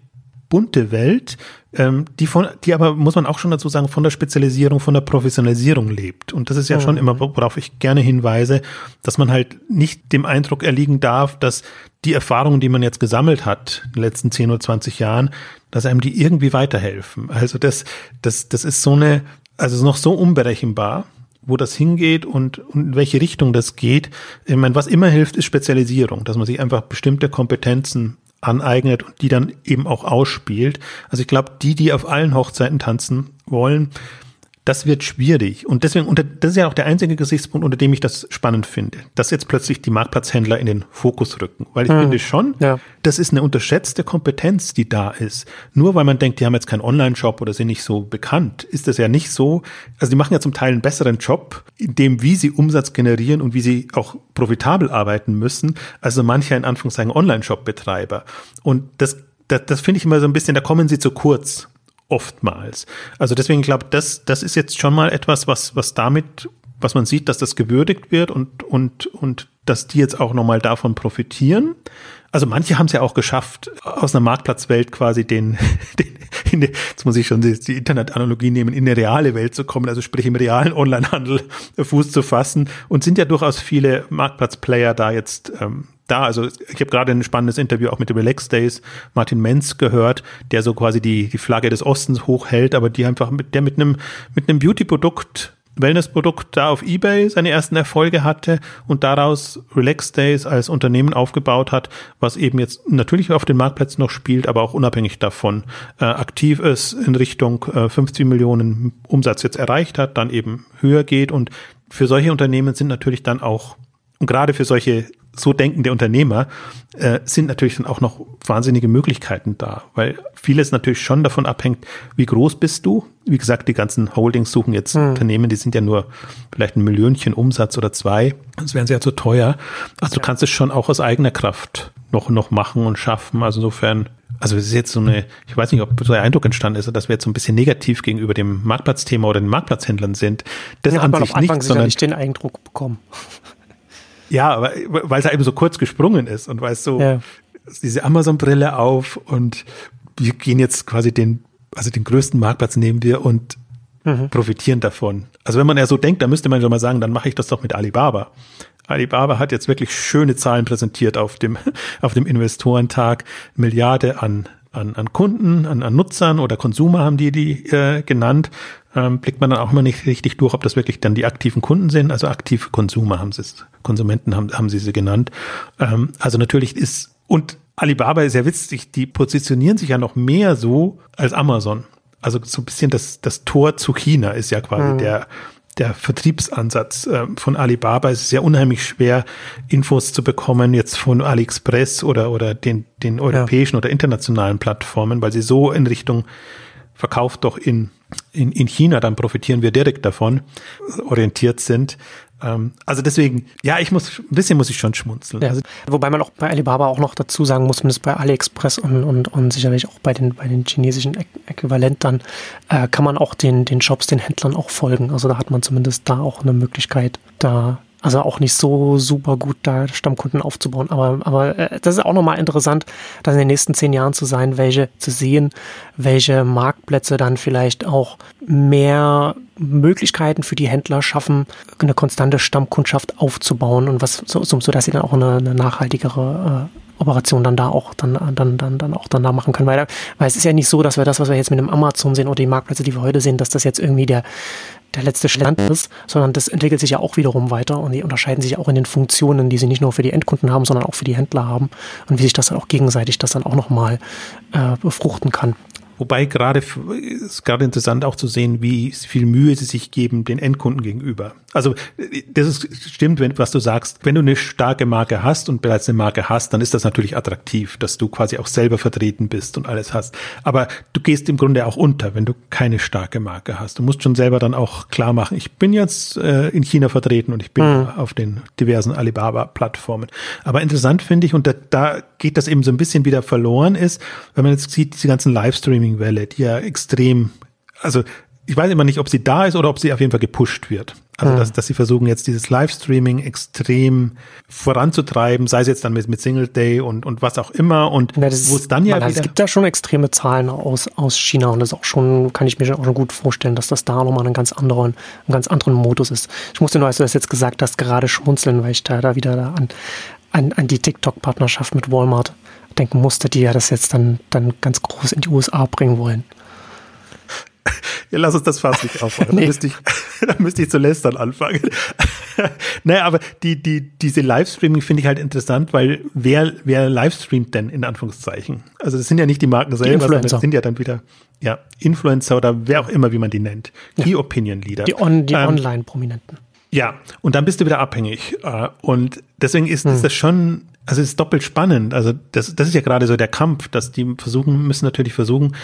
bunte Welt, ähm, die von, die aber, muss man auch schon dazu sagen, von der Spezialisierung, von der Professionalisierung lebt. Und das ist ja mhm. schon immer, worauf ich gerne hinweise, dass man halt nicht dem Eindruck erliegen darf, dass die Erfahrungen, die man jetzt gesammelt hat in den letzten 10 oder 20 Jahren, dass einem die irgendwie weiterhelfen. Also das, das, das ist so eine, also noch so unberechenbar wo das hingeht und, und in welche Richtung das geht. Ich meine, was immer hilft, ist Spezialisierung, dass man sich einfach bestimmte Kompetenzen aneignet und die dann eben auch ausspielt. Also ich glaube, die, die auf allen Hochzeiten tanzen wollen, das wird schwierig. Und deswegen, und das ist ja auch der einzige Gesichtspunkt, unter dem ich das spannend finde, dass jetzt plötzlich die Marktplatzhändler in den Fokus rücken. Weil ich hm. finde schon, ja. das ist eine unterschätzte Kompetenz, die da ist. Nur weil man denkt, die haben jetzt keinen Online-Shop oder sind nicht so bekannt, ist das ja nicht so. Also die machen ja zum Teil einen besseren Job, in dem, wie sie Umsatz generieren und wie sie auch profitabel arbeiten müssen, also mancher in Anführungszeichen Online-Shop-Betreiber. Und das das, das finde ich immer so ein bisschen, da kommen sie zu kurz oftmals. Also deswegen glaube das, das ist jetzt schon mal etwas, was, was damit, was man sieht, dass das gewürdigt wird und, und, und dass die jetzt auch nochmal davon profitieren. Also manche haben es ja auch geschafft, aus einer Marktplatzwelt quasi den, den die, jetzt muss ich schon die, die Internetanalogie nehmen, in eine reale Welt zu kommen, also sprich im realen Onlinehandel Fuß zu fassen und sind ja durchaus viele Marktplatzplayer da jetzt ähm, da. Also ich habe gerade ein spannendes Interview auch mit dem Relax Days Martin Menz gehört, der so quasi die, die Flagge des Ostens hochhält, aber die einfach mit der mit einem mit einem Beauty-Produkt Wellness-Produkt da auf eBay seine ersten Erfolge hatte und daraus Relax Days als Unternehmen aufgebaut hat, was eben jetzt natürlich auf den Marktplätzen noch spielt, aber auch unabhängig davon äh, aktiv ist, in Richtung äh, 50 Millionen Umsatz jetzt erreicht hat, dann eben höher geht. Und für solche Unternehmen sind natürlich dann auch und gerade für solche so denkende Unternehmer äh, sind natürlich dann auch noch wahnsinnige Möglichkeiten da, weil vieles natürlich schon davon abhängt, wie groß bist du. Wie gesagt, die ganzen Holdings suchen jetzt mhm. Unternehmen, die sind ja nur vielleicht ein Millionchen Umsatz oder zwei. Das wären sie ja zu teuer. Also ja. du kannst es schon auch aus eigener Kraft noch, noch machen und schaffen. Also insofern also es ist jetzt so eine, ich weiß nicht, ob so der Eindruck entstanden ist, dass wir jetzt so ein bisschen negativ gegenüber dem Marktplatzthema oder den Marktplatzhändlern sind. Das ja, an sich nicht, sondern nicht den Eindruck bekommen. Ja, aber weil es eben so kurz gesprungen ist und weil es so ja. diese Amazon-Brille auf und wir gehen jetzt quasi den, also den größten Marktplatz nehmen wir und mhm. profitieren davon. Also wenn man ja so denkt, dann müsste man schon mal sagen, dann mache ich das doch mit Alibaba. Alibaba hat jetzt wirklich schöne Zahlen präsentiert auf dem, auf dem Investorentag. Milliarde an, an, an Kunden, an, an Nutzern oder Konsumer haben die die äh, genannt ähm, blickt man dann auch immer nicht richtig durch, ob das wirklich dann die aktiven Kunden sind. Also aktive Konsumer haben sie es, Konsumenten haben, haben sie sie genannt. Ähm, also natürlich ist, und Alibaba ist ja witzig, die positionieren sich ja noch mehr so als Amazon. Also so ein bisschen das, das Tor zu China ist ja quasi mhm. der, der Vertriebsansatz äh, von Alibaba. Es ist ja unheimlich schwer, Infos zu bekommen jetzt von AliExpress oder, oder den, den europäischen ja. oder internationalen Plattformen, weil sie so in Richtung verkauft doch in in, in China, dann profitieren wir direkt davon, orientiert sind. Ähm, also deswegen, ja, ich muss, ein bisschen muss ich schon schmunzeln. Ja, also, wobei man auch bei Alibaba auch noch dazu sagen muss, zumindest bei AliExpress und, und, und sicherlich auch bei den, bei den chinesischen Äquivalent äh, kann man auch den, den Shops, den Händlern auch folgen. Also da hat man zumindest da auch eine Möglichkeit, da also auch nicht so super gut da Stammkunden aufzubauen. Aber, aber äh, das ist auch nochmal interessant, das in den nächsten zehn Jahren zu sein, welche zu sehen, welche Marktplätze dann vielleicht auch mehr Möglichkeiten für die Händler schaffen, eine konstante Stammkundschaft aufzubauen und was so, so dass sie dann auch eine, eine nachhaltigere äh, Operation dann da auch dann, dann, dann, dann auch dann da machen können. Weil, weil es ist ja nicht so, dass wir das, was wir jetzt mit dem Amazon sehen oder die Marktplätze, die wir heute sehen, dass das jetzt irgendwie der, der letzte Stand ist, sondern das entwickelt sich ja auch wiederum weiter und die unterscheiden sich auch in den Funktionen, die sie nicht nur für die Endkunden haben, sondern auch für die Händler haben und wie sich das dann auch gegenseitig das dann auch nochmal äh, befruchten kann. Wobei gerade ist gerade interessant auch zu sehen, wie viel Mühe sie sich geben den Endkunden gegenüber. Also das ist, stimmt, wenn, was du sagst. Wenn du eine starke Marke hast und bereits eine Marke hast, dann ist das natürlich attraktiv, dass du quasi auch selber vertreten bist und alles hast. Aber du gehst im Grunde auch unter, wenn du keine starke Marke hast. Du musst schon selber dann auch klar machen, ich bin jetzt äh, in China vertreten und ich bin mhm. auf den diversen Alibaba-Plattformen. Aber interessant finde ich, und da, da geht das eben so ein bisschen wieder verloren ist, wenn man jetzt sieht, diese ganzen Livestreaming Livestreaming-Welle, die ja extrem, also ich weiß immer nicht, ob sie da ist oder ob sie auf jeden Fall gepusht wird. Also, mhm. dass, dass sie versuchen jetzt dieses Livestreaming extrem voranzutreiben, sei es jetzt dann mit, mit Single Day und, und was auch immer und ja, wo es dann ja wieder... Es gibt da schon extreme Zahlen aus, aus China und das auch schon, kann ich mir auch schon gut vorstellen, dass das da nochmal einen ganz anderen, einen ganz anderen Modus ist. Ich musste nur, als du das jetzt gesagt hast, gerade schmunzeln, weil ich da, da wieder da an, an, an die TikTok-Partnerschaft mit Walmart denken musste, die ja das jetzt dann, dann ganz groß in die USA bringen wollen. Ja, lass uns das fast nicht aufmachen. nee. Da müsste ich, da müsste ich zu lästern anfangen. naja, aber die, die, diese Livestreaming finde ich halt interessant, weil wer, wer livestreamt denn in Anführungszeichen? Also das sind ja nicht die Marken selber, sondern das sind ja dann wieder ja, Influencer oder wer auch immer, wie man die nennt. Key ja. Opinion Leader. Die, on, die ähm, Online-Prominenten. Ja, und dann bist du wieder abhängig. Äh, und deswegen ist, hm. ist das schon, also es ist doppelt spannend. Also das, das ist ja gerade so der Kampf, dass die versuchen, müssen natürlich versuchen,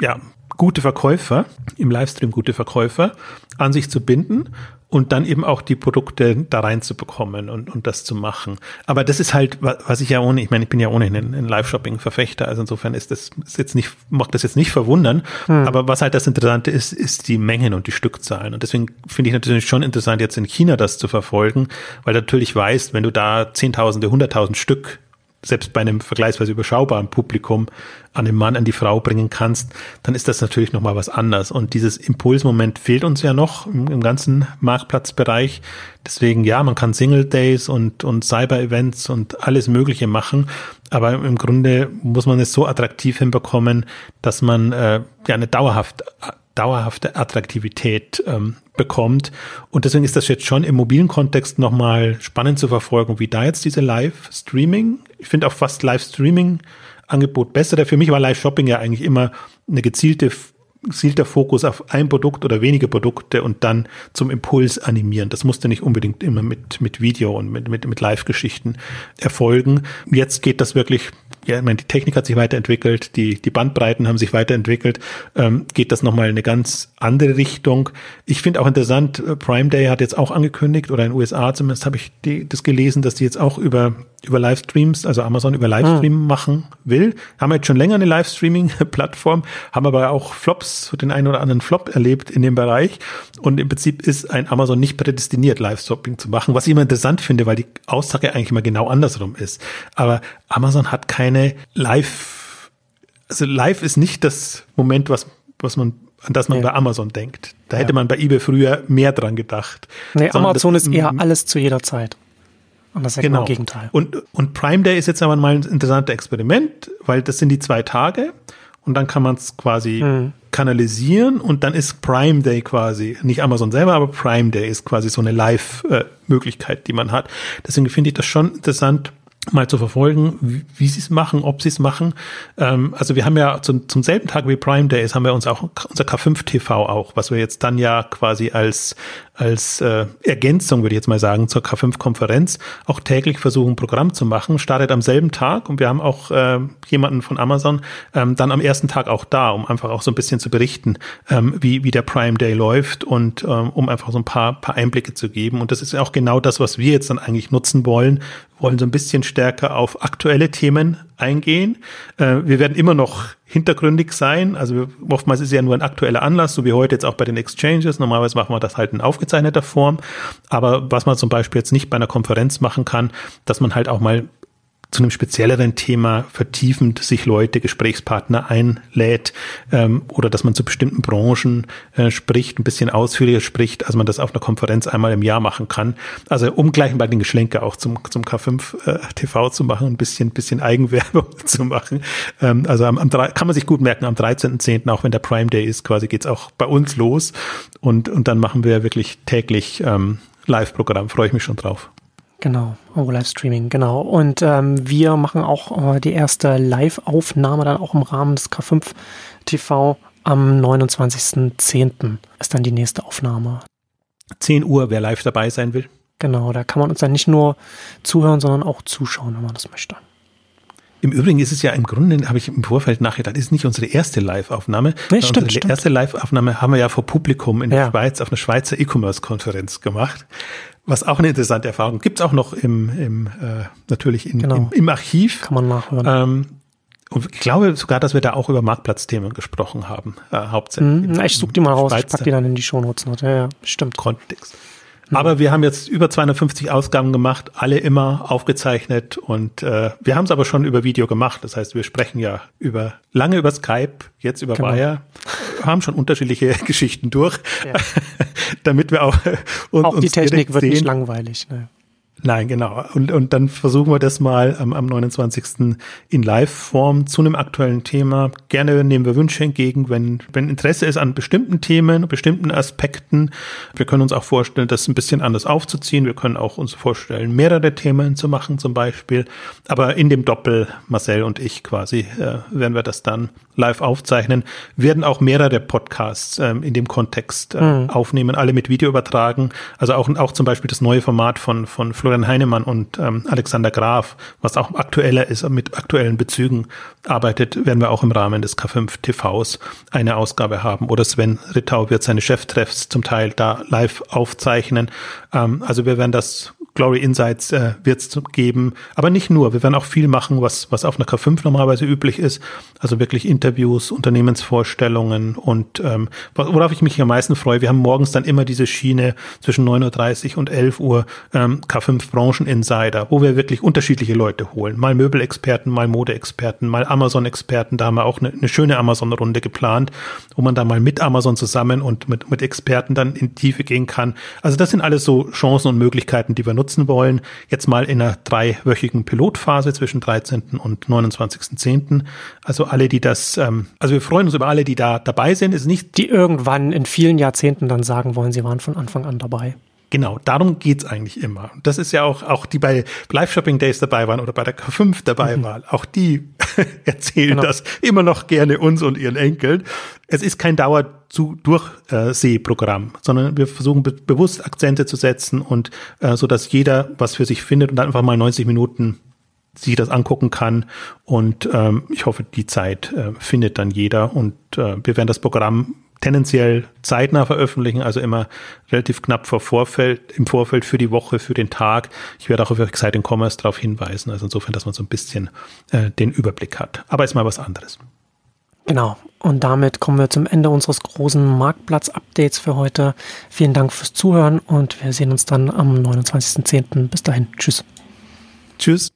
ja, gute Verkäufer, im Livestream gute Verkäufer an sich zu binden und dann eben auch die Produkte da reinzubekommen und, und das zu machen. Aber das ist halt, was ich ja ohne, ich meine, ich bin ja ohnehin ein, ein Live-Shopping-Verfechter, also insofern ist das ist jetzt nicht, macht das jetzt nicht verwundern. Hm. Aber was halt das Interessante ist, ist die Mengen und die Stückzahlen. Und deswegen finde ich natürlich schon interessant, jetzt in China das zu verfolgen, weil natürlich weißt, wenn du da Zehntausende, Hunderttausend Stück selbst bei einem vergleichsweise überschaubaren Publikum an den Mann, an die Frau bringen kannst, dann ist das natürlich nochmal was anderes. Und dieses Impulsmoment fehlt uns ja noch im, im, ganzen Marktplatzbereich. Deswegen, ja, man kann Single Days und, und Cyber-Events und alles Mögliche machen. Aber im Grunde muss man es so attraktiv hinbekommen, dass man äh, ja eine dauerhaft dauerhafte Attraktivität ähm, bekommt. Und deswegen ist das jetzt schon im mobilen Kontext nochmal spannend zu verfolgen, wie da jetzt diese Live-Streaming, ich finde auch fast Live-Streaming-Angebot besser. Für mich war Live-Shopping ja eigentlich immer eine gezielte gezielter Fokus auf ein Produkt oder wenige Produkte und dann zum Impuls animieren. Das musste nicht unbedingt immer mit, mit Video und mit, mit, mit Live-Geschichten erfolgen. Jetzt geht das wirklich ja, ich meine, die Technik hat sich weiterentwickelt, die, die Bandbreiten haben sich weiterentwickelt, ähm, geht das nochmal in eine ganz andere Richtung. Ich finde auch interessant, äh, Prime Day hat jetzt auch angekündigt, oder in den USA zumindest habe ich die, das gelesen, dass die jetzt auch über über Livestreams, also Amazon über Livestream hm. machen will. Haben wir jetzt schon länger eine Livestreaming-Plattform, haben aber auch Flops, den einen oder anderen Flop erlebt in dem Bereich. Und im Prinzip ist ein Amazon nicht prädestiniert, Livestreaming zu machen, was ich immer interessant finde, weil die Aussage eigentlich immer genau andersrum ist. Aber Amazon hat keine Live, also Live ist nicht das Moment, was, was man an das man nee. bei Amazon denkt. Da ja. hätte man bei eBay früher mehr dran gedacht. Nee, Amazon ist eher alles zu jeder Zeit. Und das ist genau. im Gegenteil. Und, und Prime Day ist jetzt aber mal ein interessantes Experiment, weil das sind die zwei Tage und dann kann man es quasi mhm. kanalisieren und dann ist Prime Day quasi, nicht Amazon selber, aber Prime Day ist quasi so eine Live-Möglichkeit, die man hat. Deswegen finde ich das schon interessant, mal zu verfolgen, wie, wie sie es machen, ob sie es machen. Ähm, also wir haben ja zum, zum selben Tag wie Prime Days haben wir uns auch unser K5 TV auch, was wir jetzt dann ja quasi als als äh, Ergänzung, würde ich jetzt mal sagen, zur K5-Konferenz auch täglich versuchen, Programm zu machen. Startet am selben Tag und wir haben auch äh, jemanden von Amazon ähm, dann am ersten Tag auch da, um einfach auch so ein bisschen zu berichten, ähm, wie, wie der Prime Day läuft und ähm, um einfach so ein paar, paar Einblicke zu geben. Und das ist auch genau das, was wir jetzt dann eigentlich nutzen wollen, wollen so ein bisschen stärker auf aktuelle Themen eingehen. Äh, wir werden immer noch hintergründig sein. Also oftmals ist ja nur ein aktueller Anlass, so wie heute jetzt auch bei den Exchanges. Normalerweise machen wir das halt in aufgezeichneter Form. Aber was man zum Beispiel jetzt nicht bei einer Konferenz machen kann, dass man halt auch mal zu einem spezielleren Thema vertiefend sich Leute, Gesprächspartner einlädt ähm, oder dass man zu bestimmten Branchen äh, spricht, ein bisschen ausführlicher spricht, als man das auf einer Konferenz einmal im Jahr machen kann. Also um gleich bei den Geschlenke auch zum, zum K5 äh, TV zu machen, ein bisschen, bisschen Eigenwerbung zu machen. Ähm, also am, am kann man sich gut merken, am 13.10., auch wenn der Prime Day ist, quasi geht's auch bei uns los. Und, und dann machen wir wirklich täglich ähm, Live-Programm, freue ich mich schon drauf. Genau, oh, Livestreaming, genau. Und ähm, wir machen auch äh, die erste Live-Aufnahme dann auch im Rahmen des K5 TV am 29.10. ist dann die nächste Aufnahme. 10 Uhr, wer live dabei sein will. Genau, da kann man uns dann nicht nur zuhören, sondern auch zuschauen, wenn man das möchte. Im Übrigen ist es ja im Grunde, habe ich im Vorfeld nachgedacht, ist nicht unsere erste Live-Aufnahme. Nee, stimmt, unsere stimmt. erste Live-Aufnahme haben wir ja vor Publikum in ja. der Schweiz auf einer Schweizer E-Commerce-Konferenz gemacht. Was auch eine interessante Erfahrung. Gibt's auch noch im, im äh, natürlich in, genau. im, im, Archiv. Kann man nachhören. Ähm, Und ich glaube sogar, dass wir da auch über Marktplatzthemen gesprochen haben, äh, hauptsächlich. Mhm, ich suche die mal raus, ich packe die dann in die Shownotes. Ja, ja, stimmt. Kontext. Aber wir haben jetzt über 250 Ausgaben gemacht, alle immer aufgezeichnet und äh, wir haben es aber schon über Video gemacht. Das heißt, wir sprechen ja über lange über Skype, jetzt über genau. Wire, haben schon unterschiedliche Geschichten durch, ja. damit wir auch und, auch die Technik wird sehen. nicht langweilig. Ne? Nein, genau. Und, und dann versuchen wir das mal am, am 29. in Live-Form zu einem aktuellen Thema. Gerne nehmen wir Wünsche entgegen, wenn, wenn Interesse ist an bestimmten Themen, bestimmten Aspekten. Wir können uns auch vorstellen, das ein bisschen anders aufzuziehen. Wir können auch uns vorstellen, mehrere Themen zu machen zum Beispiel. Aber in dem Doppel, Marcel und ich quasi, äh, werden wir das dann live aufzeichnen, werden auch mehrere Podcasts ähm, in dem Kontext äh, mhm. aufnehmen, alle mit Video übertragen. Also auch, auch zum Beispiel das neue Format von, von Florian Heinemann und ähm, Alexander Graf, was auch aktueller ist, mit aktuellen Bezügen arbeitet, werden wir auch im Rahmen des K5 TVs eine Ausgabe haben. Oder Sven Rittau wird seine Cheftreffs zum Teil da live aufzeichnen. Ähm, also wir werden das Glory Insights äh, wird es geben, aber nicht nur. Wir werden auch viel machen, was, was auf einer K5 normalerweise üblich ist. Also wirklich Interviews, Unternehmensvorstellungen und ähm, worauf ich mich am meisten freue, wir haben morgens dann immer diese Schiene zwischen 9.30 Uhr und 11 Uhr ähm, K5 Branchen Insider, wo wir wirklich unterschiedliche Leute holen. Mal Möbelexperten, mal Modeexperten, mal Amazon-Experten. Da haben wir auch eine, eine schöne Amazon-Runde geplant, wo man da mal mit Amazon zusammen und mit, mit Experten dann in Tiefe gehen kann. Also das sind alles so Chancen und Möglichkeiten, die wir nutzen wollen. Jetzt mal in einer dreiwöchigen Pilotphase zwischen 13. und 29.10. Also alle, die das, ähm, also wir freuen uns über alle, die da dabei sind. Ist nicht die irgendwann in vielen Jahrzehnten dann sagen wollen, sie waren von Anfang an dabei. Genau, darum geht's eigentlich immer. Das ist ja auch, auch die bei Live Shopping Days dabei waren oder bei der K5 dabei mhm. waren. Auch die erzählen genau. das immer noch gerne uns und ihren Enkeln. Es ist kein Dauer-Durchsehprogramm, sondern wir versuchen be bewusst Akzente zu setzen und äh, so, dass jeder was für sich findet und dann einfach mal 90 Minuten sich das angucken kann. Und ähm, ich hoffe, die Zeit äh, findet dann jeder. Und äh, wir werden das Programm tendenziell zeitnah veröffentlichen, also immer relativ knapp vor Vorfeld, im Vorfeld für die Woche, für den Tag. Ich werde auch auf Exciting Commerce darauf hinweisen, also insofern, dass man so ein bisschen äh, den Überblick hat. Aber ist mal was anderes. Genau. Und damit kommen wir zum Ende unseres großen Marktplatz-Updates für heute. Vielen Dank fürs Zuhören und wir sehen uns dann am 29.10. Bis dahin. Tschüss. Tschüss.